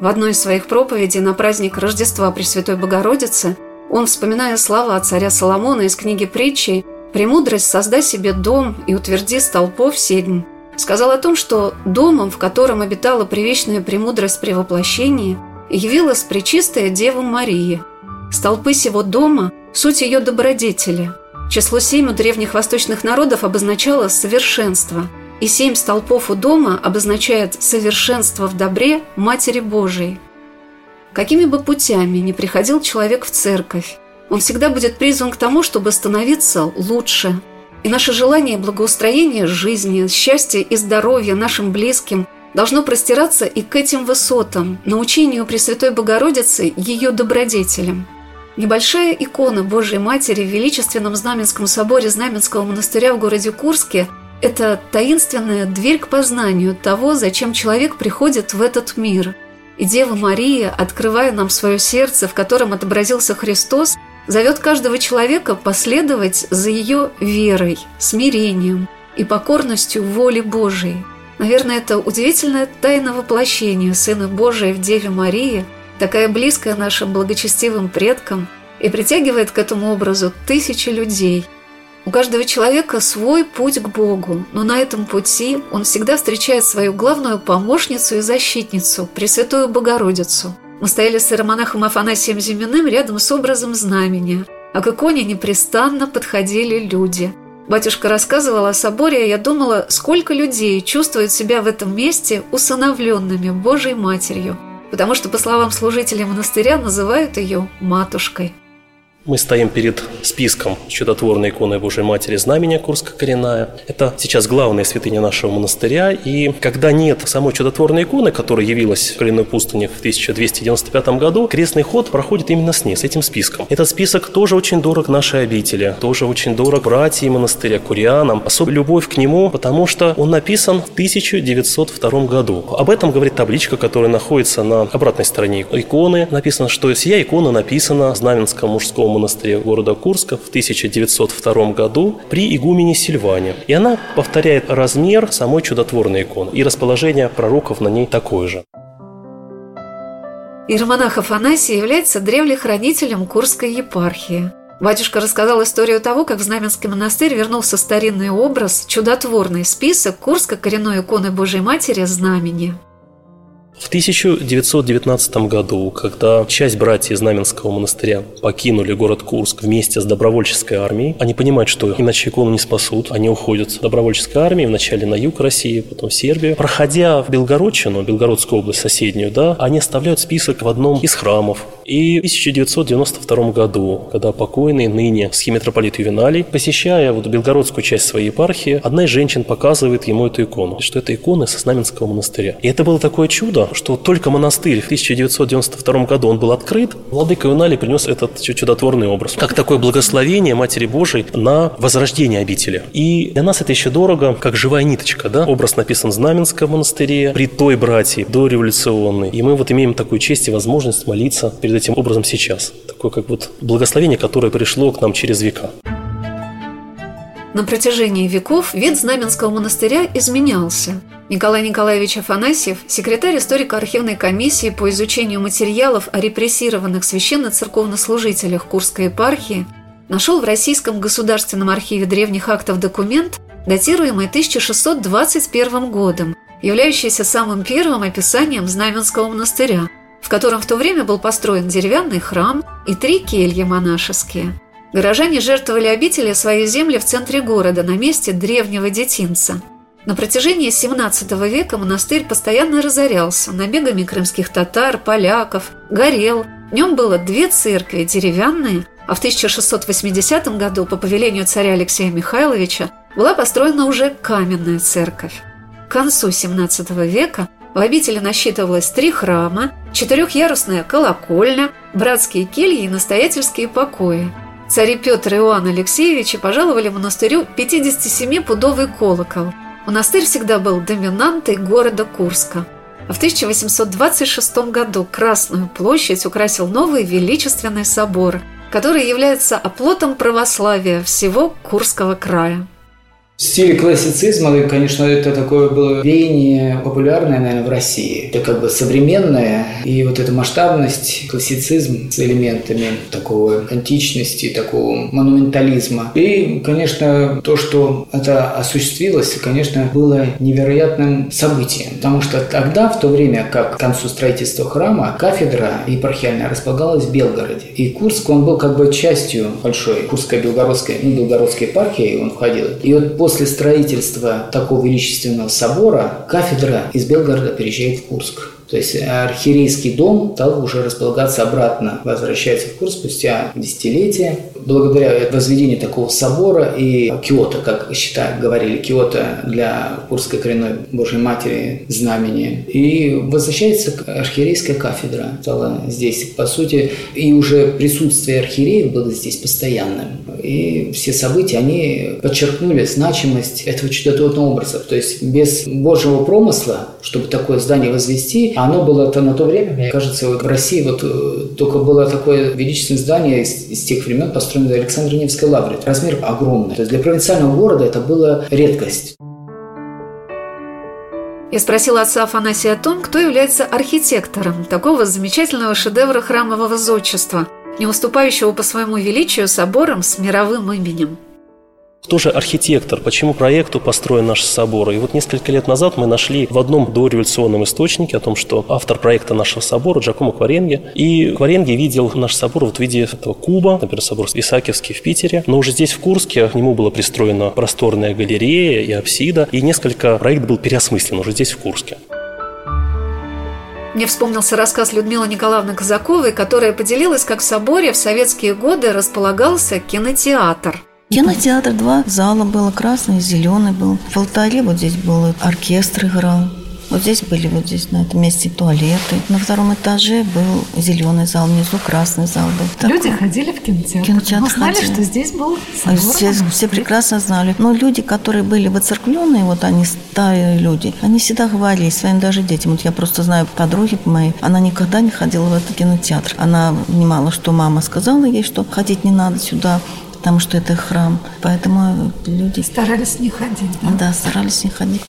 в одной из своих проповедей на праздник Рождества Пресвятой Богородицы он, вспоминая слова царя Соломона из книги притчи «Премудрость создай себе дом и утверди столпов седьм», сказал о том, что домом, в котором обитала привечная премудрость при воплощении, явилась Пречистая Дева Мария. Столпы сего дома – суть ее добродетели. Число семь у древних восточных народов обозначало совершенство – и семь столпов у дома обозначает совершенство в добре Матери Божией. Какими бы путями ни приходил человек в церковь, он всегда будет призван к тому, чтобы становиться лучше. И наше желание благоустроения жизни, счастья и здоровья нашим близким должно простираться и к этим высотам, научению Пресвятой Богородицы ее добродетелям. Небольшая икона Божьей Матери в величественном Знаменском соборе Знаменского монастыря в городе Курске – это таинственная дверь к познанию того, зачем человек приходит в этот мир. И Дева Мария, открывая нам свое сердце, в котором отобразился Христос, зовет каждого человека последовать за ее верой, смирением и покорностью воле Божией. Наверное, это удивительное тайна воплощения Сына Божия в Деве Марии, такая близкая нашим благочестивым предкам, и притягивает к этому образу тысячи людей – у каждого человека свой путь к Богу, но на этом пути он всегда встречает свою главную помощницу и защитницу, Пресвятую Богородицу. Мы стояли с иеромонахом Афанасием Зиминым рядом с образом знамения, а к иконе непрестанно подходили люди. Батюшка рассказывал о соборе, и я думала, сколько людей чувствуют себя в этом месте усыновленными Божьей Матерью, потому что, по словам служителей монастыря, называют ее «матушкой». Мы стоим перед списком чудотворной иконы Божьей Матери Знамения Курска Коренная. Это сейчас главная святыня нашего монастыря. И когда нет самой чудотворной иконы, которая явилась в Коренной пустыне в 1295 году, крестный ход проходит именно с ней, с этим списком. Этот список тоже очень дорог нашей обители, тоже очень дорог братьям монастыря, курианам. Особая любовь к нему, потому что он написан в 1902 году. Об этом говорит табличка, которая находится на обратной стороне иконы. Написано, что сия икона написана в Знаменском мужском монастыре города Курска в 1902 году при игумене Сильване. И она повторяет размер самой чудотворной иконы. И расположение пророков на ней такое же. Иеромонах Афанасий является древлехранителем Курской епархии. Батюшка рассказал историю того, как в Знаменский монастырь вернулся старинный образ, чудотворный список Курской коренной иконы Божьей Матери Знамени. В 1919 году, когда часть братьев Знаменского монастыря покинули город Курск вместе с добровольческой армией, они понимают, что иначе икону не спасут. Они уходят добровольческой армии вначале на юг России, потом в Сербию. Проходя в Белгородчину, Белгородскую область соседнюю, да, они оставляют список в одном из храмов. И в 1992 году, когда покойный ныне схимитрополит Ювеналий, посещая вот белгородскую часть своей епархии, одна из женщин показывает ему эту икону, что это икона со Знаменского монастыря. И это было такое чудо, что только монастырь в 1992 году он был открыт, владыка Юнали принес этот чудотворный образ, как такое благословение Матери Божией на возрождение обители. И для нас это еще дорого, как живая ниточка, да? Образ написан в Знаменском монастыре, при той братьи, дореволюционной. И мы вот имеем такую честь и возможность молиться перед этим образом сейчас. Такое как вот благословение, которое пришло к нам через века. На протяжении веков вид Знаменского монастыря изменялся. Николай Николаевич Афанасьев, секретарь историко-архивной комиссии по изучению материалов о репрессированных священно-церковнослужителях Курской епархии, нашел в Российском государственном архиве древних актов документ, датируемый 1621 годом, являющийся самым первым описанием Знаменского монастыря, в котором в то время был построен деревянный храм и три кельи монашеские. Горожане жертвовали обители своей земли в центре города, на месте древнего детинца. На протяжении XVII века монастырь постоянно разорялся набегами крымских татар, поляков, горел. В нем было две церкви, деревянные, а в 1680 году по повелению царя Алексея Михайловича была построена уже каменная церковь. К концу XVII века в обители насчитывалось три храма, четырехъярусная колокольня, братские кельи и настоятельские покои. Цари Петр и Иоанн Алексеевичи пожаловали монастырю 57-пудовый колокол. Монастырь всегда был доминантой города Курска. А в 1826 году Красную площадь украсил новый величественный собор, который является оплотом православия всего Курского края. В стиле классицизма, конечно, это такое было веяние популярное, наверное, в России. Это как бы современное, и вот эта масштабность, классицизм с элементами такого античности, такого монументализма. И, конечно, то, что это осуществилось, конечно, было невероятным событием. Потому что тогда, в то время, как к концу строительства храма, кафедра епархиальная располагалась в Белгороде. И Курск, он был как бы частью большой Курско-Белгородской, ну, Белгородской епархии он входил. И вот после строительства такого величественного собора кафедра из Белгорода переезжает в Курск. То есть архиерейский дом стал уже располагаться обратно, возвращается в курс спустя десятилетия. Благодаря возведению такого собора и Киото, как считают, говорили, Киото для Курской коренной Божьей Матери знамени. И возвращается архиерейская кафедра. Стала здесь, по сути, и уже присутствие архиереев было здесь постоянным. И все события, они подчеркнули значимость этого чудотворного образа. То есть без Божьего промысла, чтобы такое здание возвести, оно было -то на то время, мне кажется, вот в России вот э, только было такое величественное здание из, из тех времен, построенное в Александре Невской лавре. Размер огромный. То есть для провинциального города это была редкость. Я спросила отца Афанасия о том, кто является архитектором такого замечательного шедевра храмового зодчества, не уступающего по своему величию соборам с мировым именем. Кто же архитектор? Почему проекту построен наш собор? И вот несколько лет назад мы нашли в одном дореволюционном источнике о том, что автор проекта нашего собора Джакомо Кваренге. И Кваренге видел наш собор вот в виде этого куба, например, собор Исаакиевский в Питере. Но уже здесь, в Курске, к нему была пристроена просторная галерея и апсида. И несколько проект был переосмыслен уже здесь, в Курске. Мне вспомнился рассказ Людмилы Николаевны Казаковой, которая поделилась, как в соборе в советские годы располагался кинотеатр – Кинотеатр, два зала было, красный и зеленый был. В алтаре вот здесь был оркестр играл. Вот здесь были вот здесь на этом месте туалеты. На втором этаже был зеленый зал, внизу красный зал был. Такой. Люди ходили в кинотеатр. кинотеатр знали, ходили. что здесь был собор. Все, все прекрасно знали. Но люди, которые были воцеркленные, вот они старые люди, они всегда говорили своим даже детям. Вот я просто знаю подруги моей, она никогда не ходила в этот кинотеатр. Она понимала, что мама сказала ей, что ходить не надо сюда потому что это храм. Поэтому люди... Старались не ходить, да? Да, старались не ходить.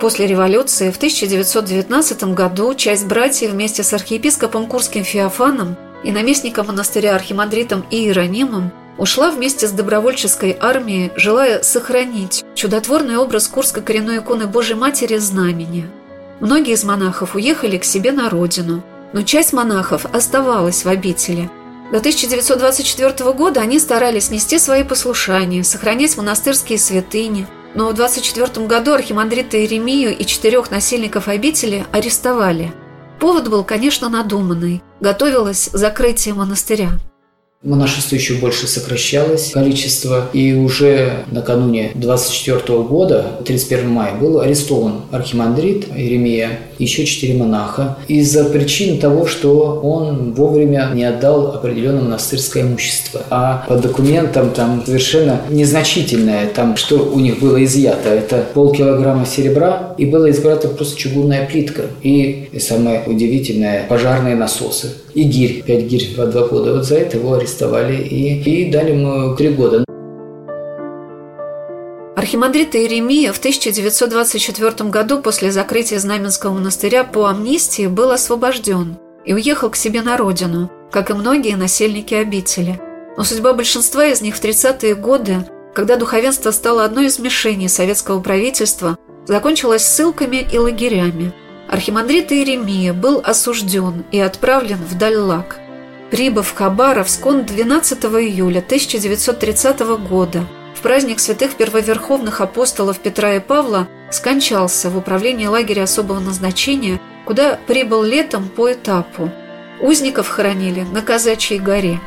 После революции в 1919 году часть братьев вместе с архиепископом Курским Феофаном и наместником монастыря Архимандритом Иеронимом ушла вместе с добровольческой армией, желая сохранить чудотворный образ Курской коренной иконы Божьей Матери Знамени. Многие из монахов уехали к себе на родину, но часть монахов оставалась в обители – до 1924 года они старались нести свои послушания, сохранять монастырские святыни, но в 24 году архимандрита Иеремию и четырех насильников обители арестовали. Повод был, конечно, надуманный. Готовилось закрытие монастыря. Монашество еще больше сокращалось, количество, и уже накануне 24 года, 31 мая, был арестован архимандрит Иеремия, еще четыре монаха, из-за причин того, что он вовремя не отдал определенное монастырское имущество. А по документам там совершенно незначительное, там что у них было изъято, это полкилограмма серебра, и было изъято просто чугунная плитка. И, и самое удивительное, пожарные насосы. И гирь, пять гирь по два года. Вот за это его арестовали арестовали и, и дали ему три года. Архимандрит Иеремия в 1924 году после закрытия Знаменского монастыря по амнистии был освобожден и уехал к себе на родину, как и многие насельники обители. Но судьба большинства из них в 30-е годы, когда духовенство стало одной из мишеней советского правительства, закончилась ссылками и лагерями. Архимандрит Иеремия был осужден и отправлен в Дальлак. Прибыв в Хабаровск, он 12 июля 1930 года в праздник святых первоверховных апостолов Петра и Павла скончался в управлении лагеря особого назначения, куда прибыл летом по этапу. Узников хоронили на Казачьей горе.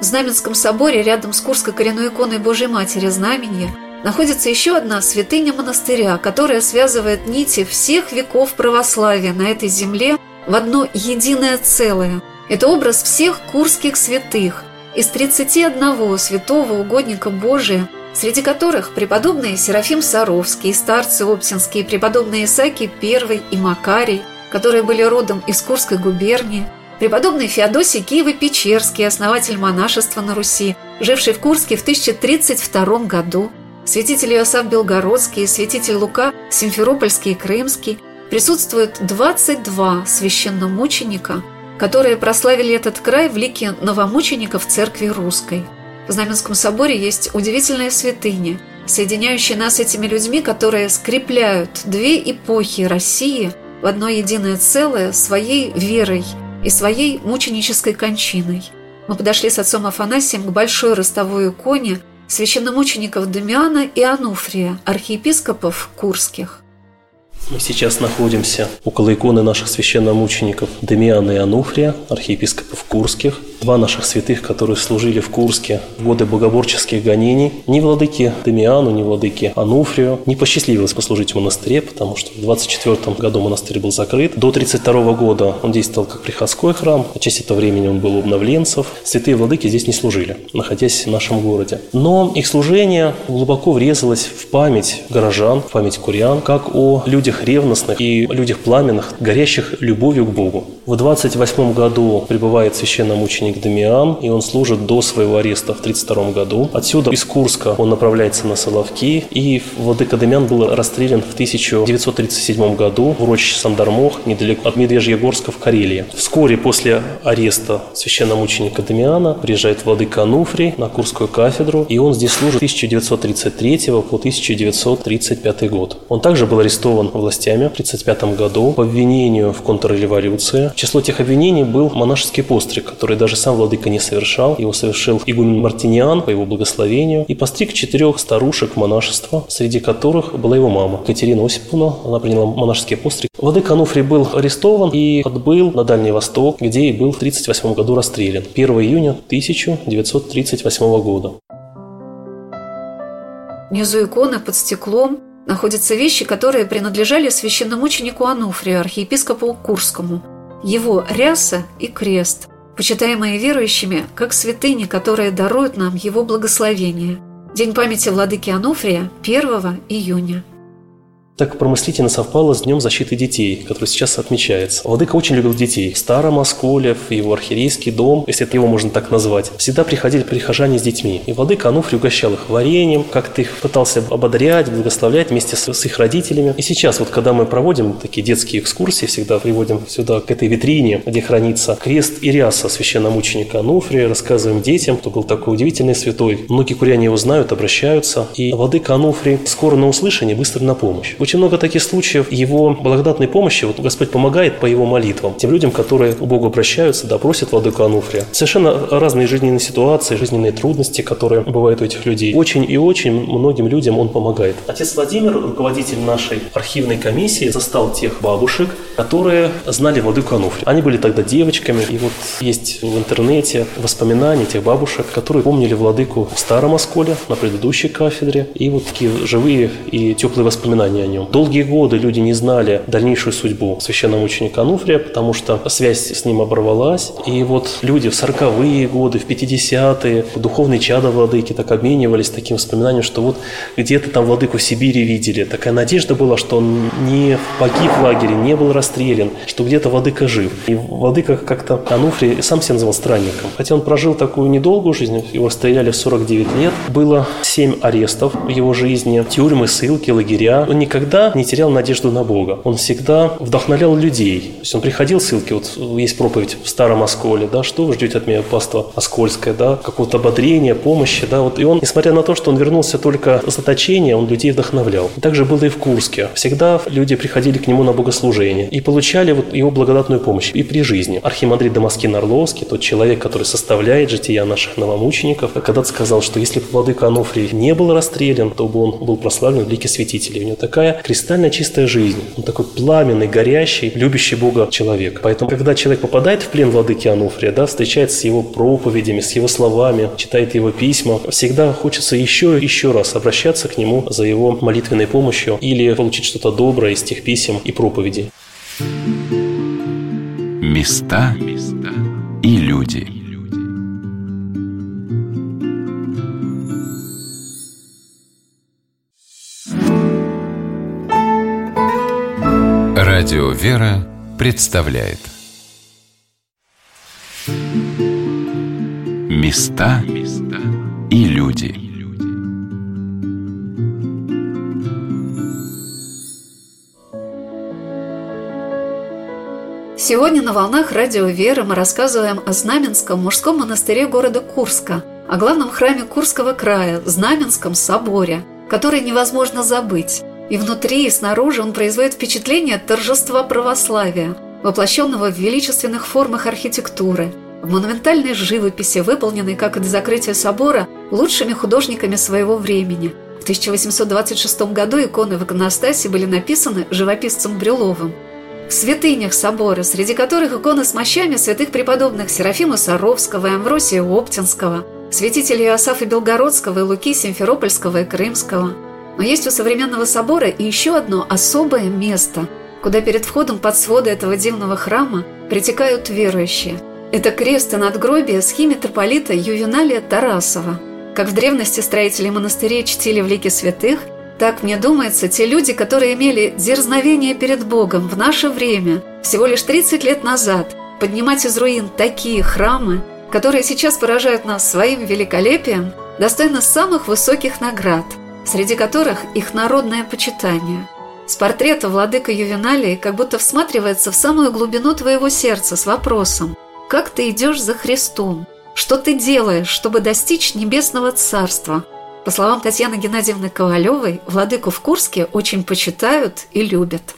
В Знаменском соборе рядом с Курской коренной иконой Божьей Матери Знамения находится еще одна святыня монастыря, которая связывает нити всех веков православия на этой земле в одно единое целое. Это образ всех курских святых – из 31 святого угодника Божия, среди которых преподобные Серафим Саровский, старцы Оптинские, преподобные Исаки I и Макарий, которые были родом из Курской губернии, преподобный Феодосий Киево-Печерский, основатель монашества на Руси, живший в Курске в 1032 году, святитель Иосаф Белгородский и святитель Лука Симферопольский и Крымский, присутствуют 22 священномученика – которые прославили этот край в лике новомучеников церкви русской. В Знаменском соборе есть удивительная святыня, соединяющая нас с этими людьми, которые скрепляют две эпохи России в одно единое целое своей верой и своей мученической кончиной. Мы подошли с отцом Афанасием к большой ростовой иконе священномучеников Дамиана и Ануфрия, архиепископов Курских. Мы сейчас находимся около иконы наших священномучеников Демиана и Ануфрия, архиепископов Курских, два наших святых, которые служили в Курске в годы богоборческих гонений. Ни владыке Демиану, ни владыке Ануфрию не посчастливилось послужить в монастыре, потому что в 24 году монастырь был закрыт. До 32 года он действовал как приходской храм, а часть этого времени он был обновленцев. Святые владыки здесь не служили, находясь в нашем городе. Но их служение глубоко врезалось в память горожан, в память курян, как о людях ревностных и людях пламенных, горящих любовью к Богу. В 28 году прибывает священномученик священник Дамиан, и он служит до своего ареста в 1932 году. Отсюда, из Курска, он направляется на Соловки, и владыка Дамиан был расстрелян в 1937 году в урочище Сандармох, недалеко от Медвежьегорска в Карелии. Вскоре после ареста священномученика Дамиана приезжает владыка Ануфрий на Курскую кафедру, и он здесь служит с 1933 по 1935 год. Он также был арестован властями в 1935 году по обвинению в контрреволюции. В число тех обвинений был монашеский постриг, который даже сам владыка не совершал. Его совершил игумен Мартиниан по его благословению и постриг четырех старушек монашества, среди которых была его мама Катерина Осиповна. Она приняла монашеский постриг. Владыка Ануфрий был арестован и отбыл на Дальний Восток, где и был в 1938 году расстрелян. 1 июня 1938 года. Внизу иконы под стеклом находятся вещи, которые принадлежали священномученику Ануфрию, архиепископу Курскому. Его ряса и крест – почитаемые верующими как святыни, которые даруют нам его благословение. День памяти владыки Ануфрия 1 июня. Так промыслительно совпало с Днем защиты детей, который сейчас отмечается. Владыка очень любил детей. В Старом Осколе, в его архиерейский дом, если это его можно так назвать, всегда приходили прихожане с детьми. И Владыка Ануфрий угощал их вареньем, как-то их пытался ободрять, благословлять вместе с, с их родителями. И сейчас, вот когда мы проводим такие детские экскурсии, всегда приводим сюда к этой витрине, где хранится крест и ряса священномученика Ануфрия, рассказываем детям, кто был такой удивительный святой. Многие куряне его знают, обращаются. И Владыка Ануфрий скоро на услышание, быстро на помощь. Очень много таких случаев его благодатной помощи, вот Господь помогает по его молитвам, тем людям, которые к Богу обращаются, да, просят Владыку Ануфрия. Совершенно разные жизненные ситуации, жизненные трудности, которые бывают у этих людей. Очень и очень многим людям он помогает. Отец Владимир, руководитель нашей архивной комиссии, застал тех бабушек, которые знали Владыку Ануфрия. Они были тогда девочками, и вот есть в интернете воспоминания тех бабушек, которые помнили Владыку в Старом Осколе, на предыдущей кафедре, и вот такие живые и теплые воспоминания о нем нем. Долгие годы люди не знали дальнейшую судьбу священного ученика Ануфрия, потому что связь с ним оборвалась. И вот люди в 40-е годы, в 50-е, духовные чада владыки так обменивались таким воспоминанием, что вот где-то там владыку Сибири видели. Такая надежда была, что он не погиб в лагере, не был расстрелян, что где-то владыка жив. И владыка как-то Ануфрий сам себя называл странником. Хотя он прожил такую недолгую жизнь, его расстреляли в 49 лет. Было 7 арестов в его жизни, тюрьмы, ссылки, лагеря. Он никогда никогда не терял надежду на Бога. Он всегда вдохновлял людей. То есть он приходил, ссылки, вот есть проповедь в Старом Осколе, да, что вы ждете от меня, паства Оскольское, да, какого-то ободрения, помощи, да, вот. И он, несмотря на то, что он вернулся только с заточения, он людей вдохновлял. И также было и в Курске. Всегда люди приходили к нему на богослужение и получали вот его благодатную помощь и при жизни. Архимандрит Дамаскин Орловский, тот человек, который составляет жития наших новомучеников, когда-то сказал, что если бы владыка Ануфрий не был расстрелян, то бы он был прославлен в лике святителей. У него такая кристально чистая жизнь. Он такой пламенный, горящий, любящий Бога человек. Поэтому, когда человек попадает в плен владыки Ануфрия, да, встречается с его проповедями, с его словами, читает его письма, всегда хочется еще и еще раз обращаться к нему за его молитвенной помощью или получить что-то доброе из тех писем и проповедей. Места и люди. Радио «Вера» представляет Места и люди. Сегодня на волнах радио «Вера» мы рассказываем о Знаменском мужском монастыре города Курска, о главном храме Курского края, Знаменском соборе, который невозможно забыть. И внутри, и снаружи он производит впечатление торжества православия, воплощенного в величественных формах архитектуры, в монументальной живописи, выполненной, как и до закрытия собора, лучшими художниками своего времени. В 1826 году иконы в иконостасе были написаны живописцем Брюловым – в святынях собора, среди которых иконы с мощами святых преподобных Серафима Саровского и Амвросия Оптинского, святителей Иосафа Белгородского и Луки Симферопольского и Крымского. Но есть у современного собора и еще одно особое место, куда перед входом под своды этого дивного храма притекают верующие. Это крест и надгробие схи митрополита Ювеналия Тарасова. Как в древности строители монастырей чтили в лике святых – так мне думается, те люди, которые имели дерзновение перед Богом в наше время, всего лишь 30 лет назад, поднимать из руин такие храмы, которые сейчас поражают нас своим великолепием, достойно самых высоких наград, среди которых их народное почитание. С портрета владыка Ювеналии как будто всматривается в самую глубину твоего сердца с вопросом «Как ты идешь за Христом? Что ты делаешь, чтобы достичь небесного царства?» По словам Татьяны Геннадьевны Ковалевой, владыку в Курске очень почитают и любят.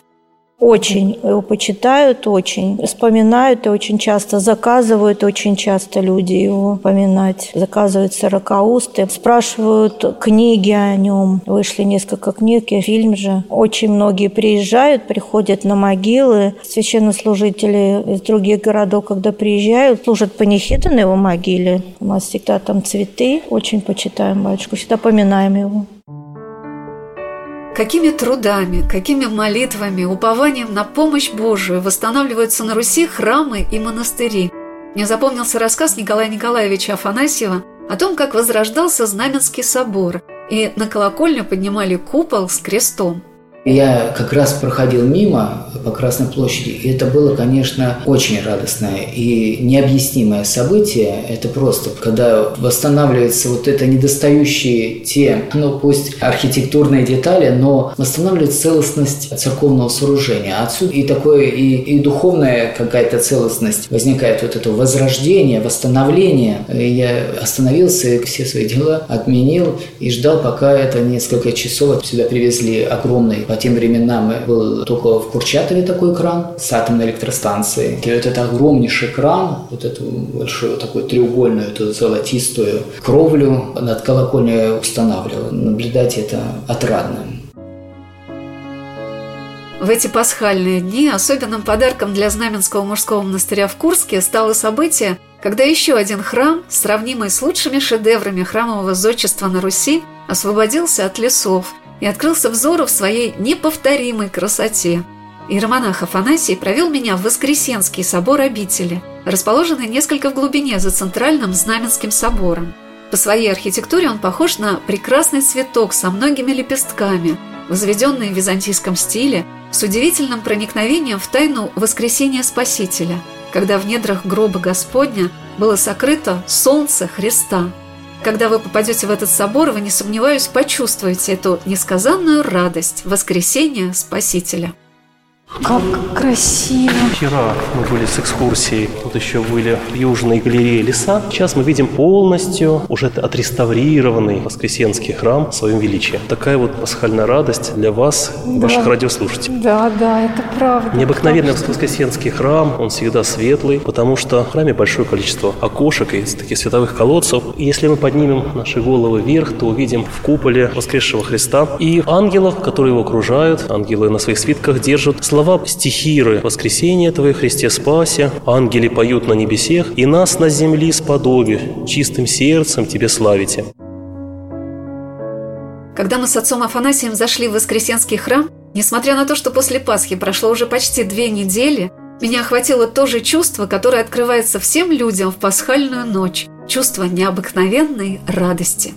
Очень его почитают, очень вспоминают и очень часто заказывают, очень часто люди его поминать. Заказывают сорокаусты, спрашивают книги о нем. Вышли несколько книг, и фильм же. Очень многие приезжают, приходят на могилы. Священнослужители из других городов, когда приезжают, служат панихиды на его могиле. У нас всегда там цветы. Очень почитаем батюшку, всегда поминаем его. Какими трудами, какими молитвами, упованием на помощь Божию восстанавливаются на Руси храмы и монастыри. Мне запомнился рассказ Николая Николаевича Афанасьева о том, как возрождался Знаменский собор, и на колокольню поднимали купол с крестом. Я как раз проходил мимо по Красной площади, и это было, конечно, очень радостное и необъяснимое событие. Это просто, когда восстанавливается вот это недостающие те, ну пусть архитектурные детали, но восстанавливается целостность церковного сооружения. Отсюда и такое, и, и духовная какая-то целостность возникает, вот это возрождение, восстановление. Я остановился, и все свои дела отменил и ждал, пока это несколько часов сюда привезли огромный по тем временам был только в Курчатове такой кран с атомной электростанцией. И вот это огромнейший кран, вот эту большую такую треугольную, эту золотистую кровлю над колокольней устанавливал. Наблюдать это отрадно. В эти пасхальные дни особенным подарком для Знаменского мужского монастыря в Курске стало событие, когда еще один храм, сравнимый с лучшими шедеврами храмового зодчества на Руси, освободился от лесов – и открылся взору в своей неповторимой красоте. Иеромонах Афанасий провел меня в Воскресенский собор обители, расположенный несколько в глубине за центральным Знаменским собором. По своей архитектуре он похож на прекрасный цветок со многими лепестками, возведенный в византийском стиле, с удивительным проникновением в тайну воскресения Спасителя, когда в недрах гроба Господня было сокрыто солнце Христа – когда вы попадете в этот собор, вы, не сомневаюсь, почувствуете эту несказанную радость воскресения Спасителя. Как красиво. Вчера мы были с экскурсией, тут еще были в Южной галерее леса. Сейчас мы видим полностью уже отреставрированный Воскресенский храм в своем величии. Такая вот пасхальная радость для вас, Да. ваших радиослушателей. Да, да, это правда. Необыкновенный что- Воскресенский храм, он всегда светлый, потому что в храме большое количество окошек и таких световых колодцев. И если мы поднимем наши головы вверх, то увидим в куполе воскресшего Христа и ангелов, которые его окружают. Ангелы на своих свитках держат слова стихиры «Воскресение Твое, Христе спасе», ангели поют на небесех, и нас на земли сподоби, чистым сердцем Тебе славите. Когда мы с отцом Афанасием зашли в Воскресенский храм, несмотря на то, что после Пасхи прошло уже почти две недели, меня охватило то же чувство, которое открывается всем людям в пасхальную ночь – чувство необыкновенной радости.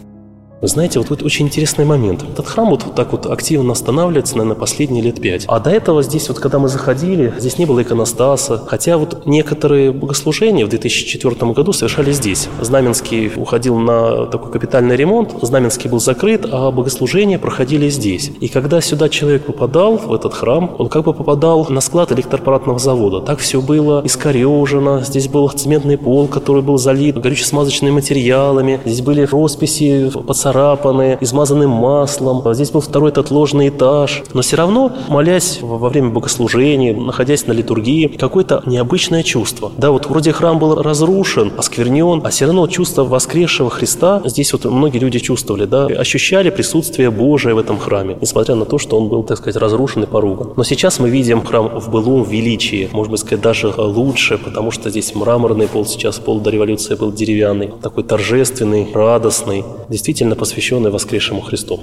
Вы знаете, вот, вот очень интересный момент. Этот храм вот, вот так вот активно останавливается, наверное, последние лет пять. А до этого здесь вот, когда мы заходили, здесь не было иконостаса. Хотя вот некоторые богослужения в 2004 году совершали здесь. Знаменский уходил на такой капитальный ремонт, Знаменский был закрыт, а богослужения проходили здесь. И когда сюда человек попадал, в этот храм, он как бы попадал на склад электропаратного завода. Так все было искорежено, здесь был цементный пол, который был залит горюче-смазочными материалами, здесь были росписи поцарапаны, измазаны маслом, А здесь был второй этот ложный этаж. Но все равно, молясь во время богослужения, находясь на литургии, какое-то необычное чувство. Да, вот вроде храм был разрушен, осквернен, а все равно чувство воскресшего Христа здесь вот многие люди чувствовали, да, ощущали присутствие Божие в этом храме, несмотря на то, что он был, так сказать, разрушен и поруган. Но сейчас мы видим храм в былом величии, можно сказать, даже лучше, потому что здесь мраморный пол, сейчас пол до революции был деревянный, такой торжественный, радостный, действительно посвященный воскресшему Христу.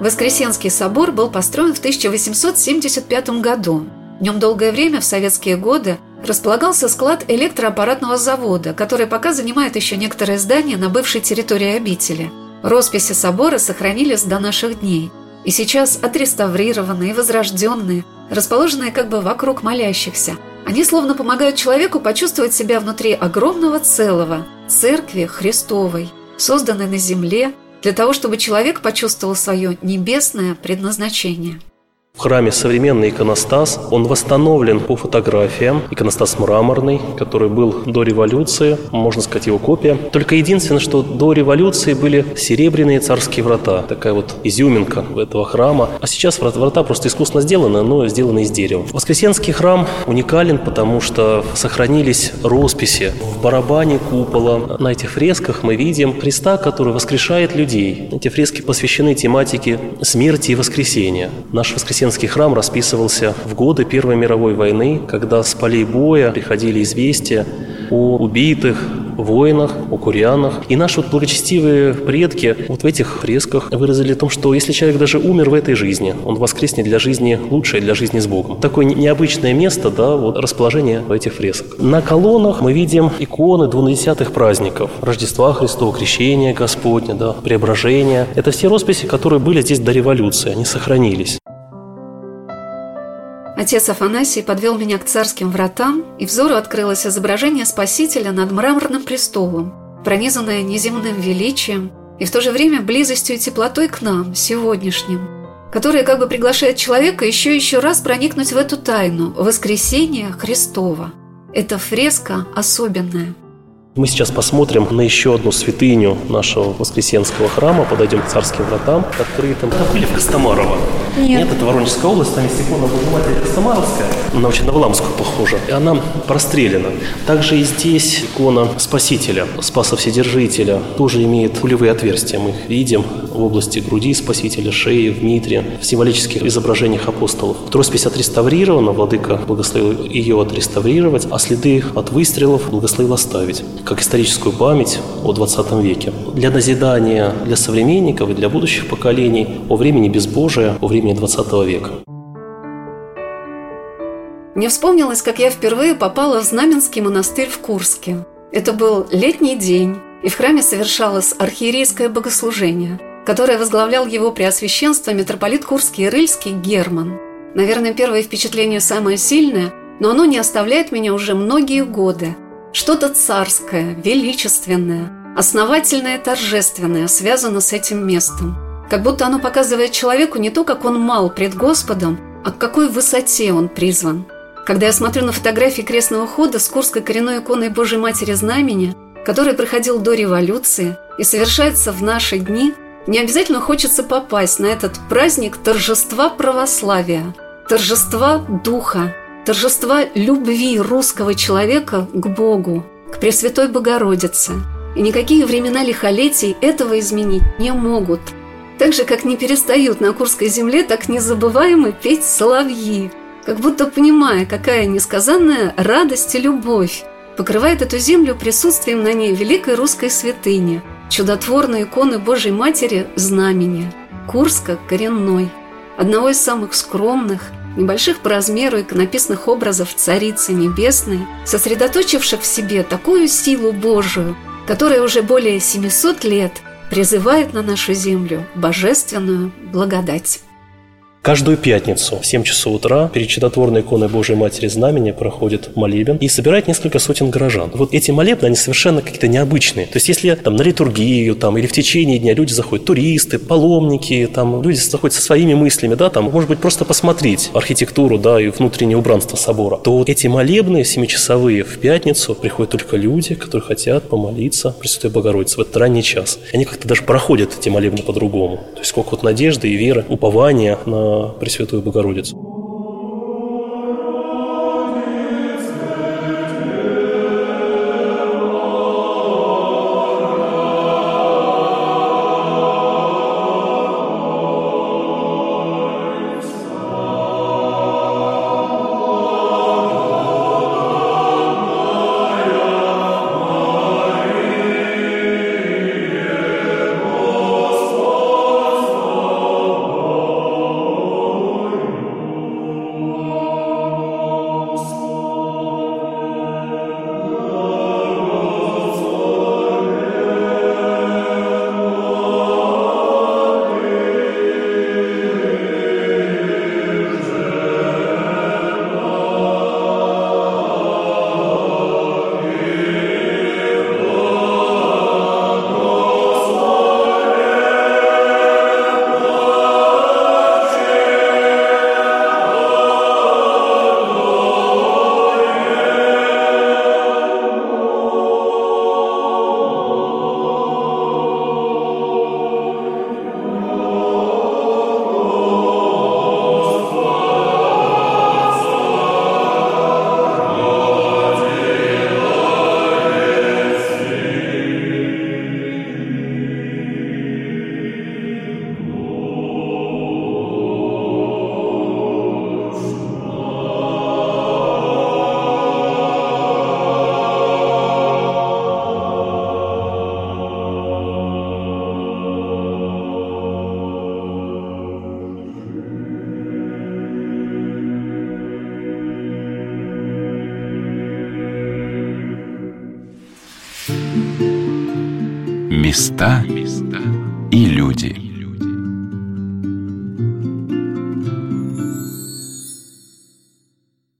Воскресенский собор был построен в 1875 году. В нем долгое время, в советские годы, располагался склад электроаппаратного завода, который пока занимает еще некоторые здания на бывшей территории обители. Росписи собора сохранились до наших дней. И сейчас отреставрированные возрожденные, расположенные как бы вокруг молящихся. Они словно помогают человеку почувствовать себя внутри огромного целого – Церкви Христовой, созданной на земле для того, чтобы человек почувствовал свое небесное предназначение. В храме современный иконостас. Он восстановлен по фотографиям. Иконостас мраморный, который был до революции, можно сказать, его копия. Только единственное, что до революции были серебряные царские врата. Такая вот изюминка этого храма. А сейчас врата, просто искусно сделаны, но сделаны из дерева. Воскресенский храм уникален, потому что сохранились росписи. В барабане купола на этих фресках мы видим Христа, который воскрешает людей. Эти фрески посвящены тематике смерти и воскресения. Наш воскресенский храм расписывался в годы Первой мировой войны, когда с полей боя приходили известия о убитых воинах, о курянах. И наши вот благочестивые предки вот в этих фресках выразили о том, что если человек даже умер в этой жизни, он воскреснет для жизни лучшей, для жизни с Богом. Такое не- необычное место, да, вот расположение этих фресок. На колоннах мы видим иконы двунадесятых праздников. Рождества Христова, Крещения Господня, да, Преображения. Это все росписи, которые были здесь до революции, они сохранились. Отец Афанасий подвел меня к царским вратам, и взору открылось изображение Спасителя над мраморным престолом, пронизанное неземным величием и в то же время близостью и теплотой к нам, сегодняшним, которое как бы приглашает человека еще и еще раз проникнуть в эту тайну воскресения Христова. Эта фреска особенная – Мы сейчас посмотрим на еще одну святыню нашего Воскресенского храма, подойдем к царским вратам, открытым. Вы были в Костомарово? Нет. это Воронежская область, там есть икона Богоматери Костомаровская. Она очень на Валамскую похожа. И она прострелена. Также и здесь икона Спасителя, Спаса Вседержителя, тоже имеет пулевые отверстия. Мы их видим в области груди Спасителя, шеи, в митре, в символических изображениях апостолов. Роспись отреставрирована, владыка благословил ее отреставрировать, а следы от выстрелов благословил оставить, как историческую память о 20 веке. Для назидания для современников и для будущих поколений о времени безбожия, о времени 20 века. Мне вспомнилось, как я впервые попала в Знаменский монастырь в Курске. Это был летний день, и в храме совершалось архиерейское богослужение, которое возглавлял его преосвященство митрополит Курский и Рыльский Герман. Наверное, первое впечатление самое сильное, но оно не оставляет меня уже многие годы. Что-то царское, величественное, основательное и торжественное связано с этим местом. Как будто оно показывает человеку не то, как он мал пред Господом, а к какой высоте он призван. Когда я смотрю на фотографии крестного хода с Курской коренной иконой Божьей Матери Знамени, который проходил до революции и совершается в наши дни, не обязательно хочется попасть на этот праздник торжества православия, торжества духа, торжества любви русского человека к Богу, к Пресвятой Богородице. И никакие времена лихолетий этого изменить не могут. Так же, как не перестают на Курской земле так незабываемо петь соловьи, как будто понимая, какая несказанная радость и любовь покрывает эту землю присутствием на ней великой русской святыни, чудотворной иконы Божьей Матери Знамени, Курска коренной, одного из самых скромных, небольших по размеру иконописных образов Царицы Небесной, сосредоточивших в себе такую силу Божию, которая уже более 700 лет призывает на нашу землю божественную благодать. Каждую пятницу в 7 часов утра перед чудотворной иконой Божией Матери Знамени проходит молебен и собирает несколько сотен горожан. Вот эти молебны, они совершенно какие-то необычные. То есть, если там на литургию там, или в течение дня люди заходят, туристы, паломники, там люди заходят со своими мыслями, да, там, может быть, просто посмотреть архитектуру, да, и внутреннее убранство собора, то вот эти молебны семичасовые в пятницу приходят только люди, которые хотят помолиться Пресвятой Богородице в этот ранний час. Они как-то даже проходят эти молебны по-другому. То есть, сколько вот надежды и веры, упования на Пресвятую Богородицу.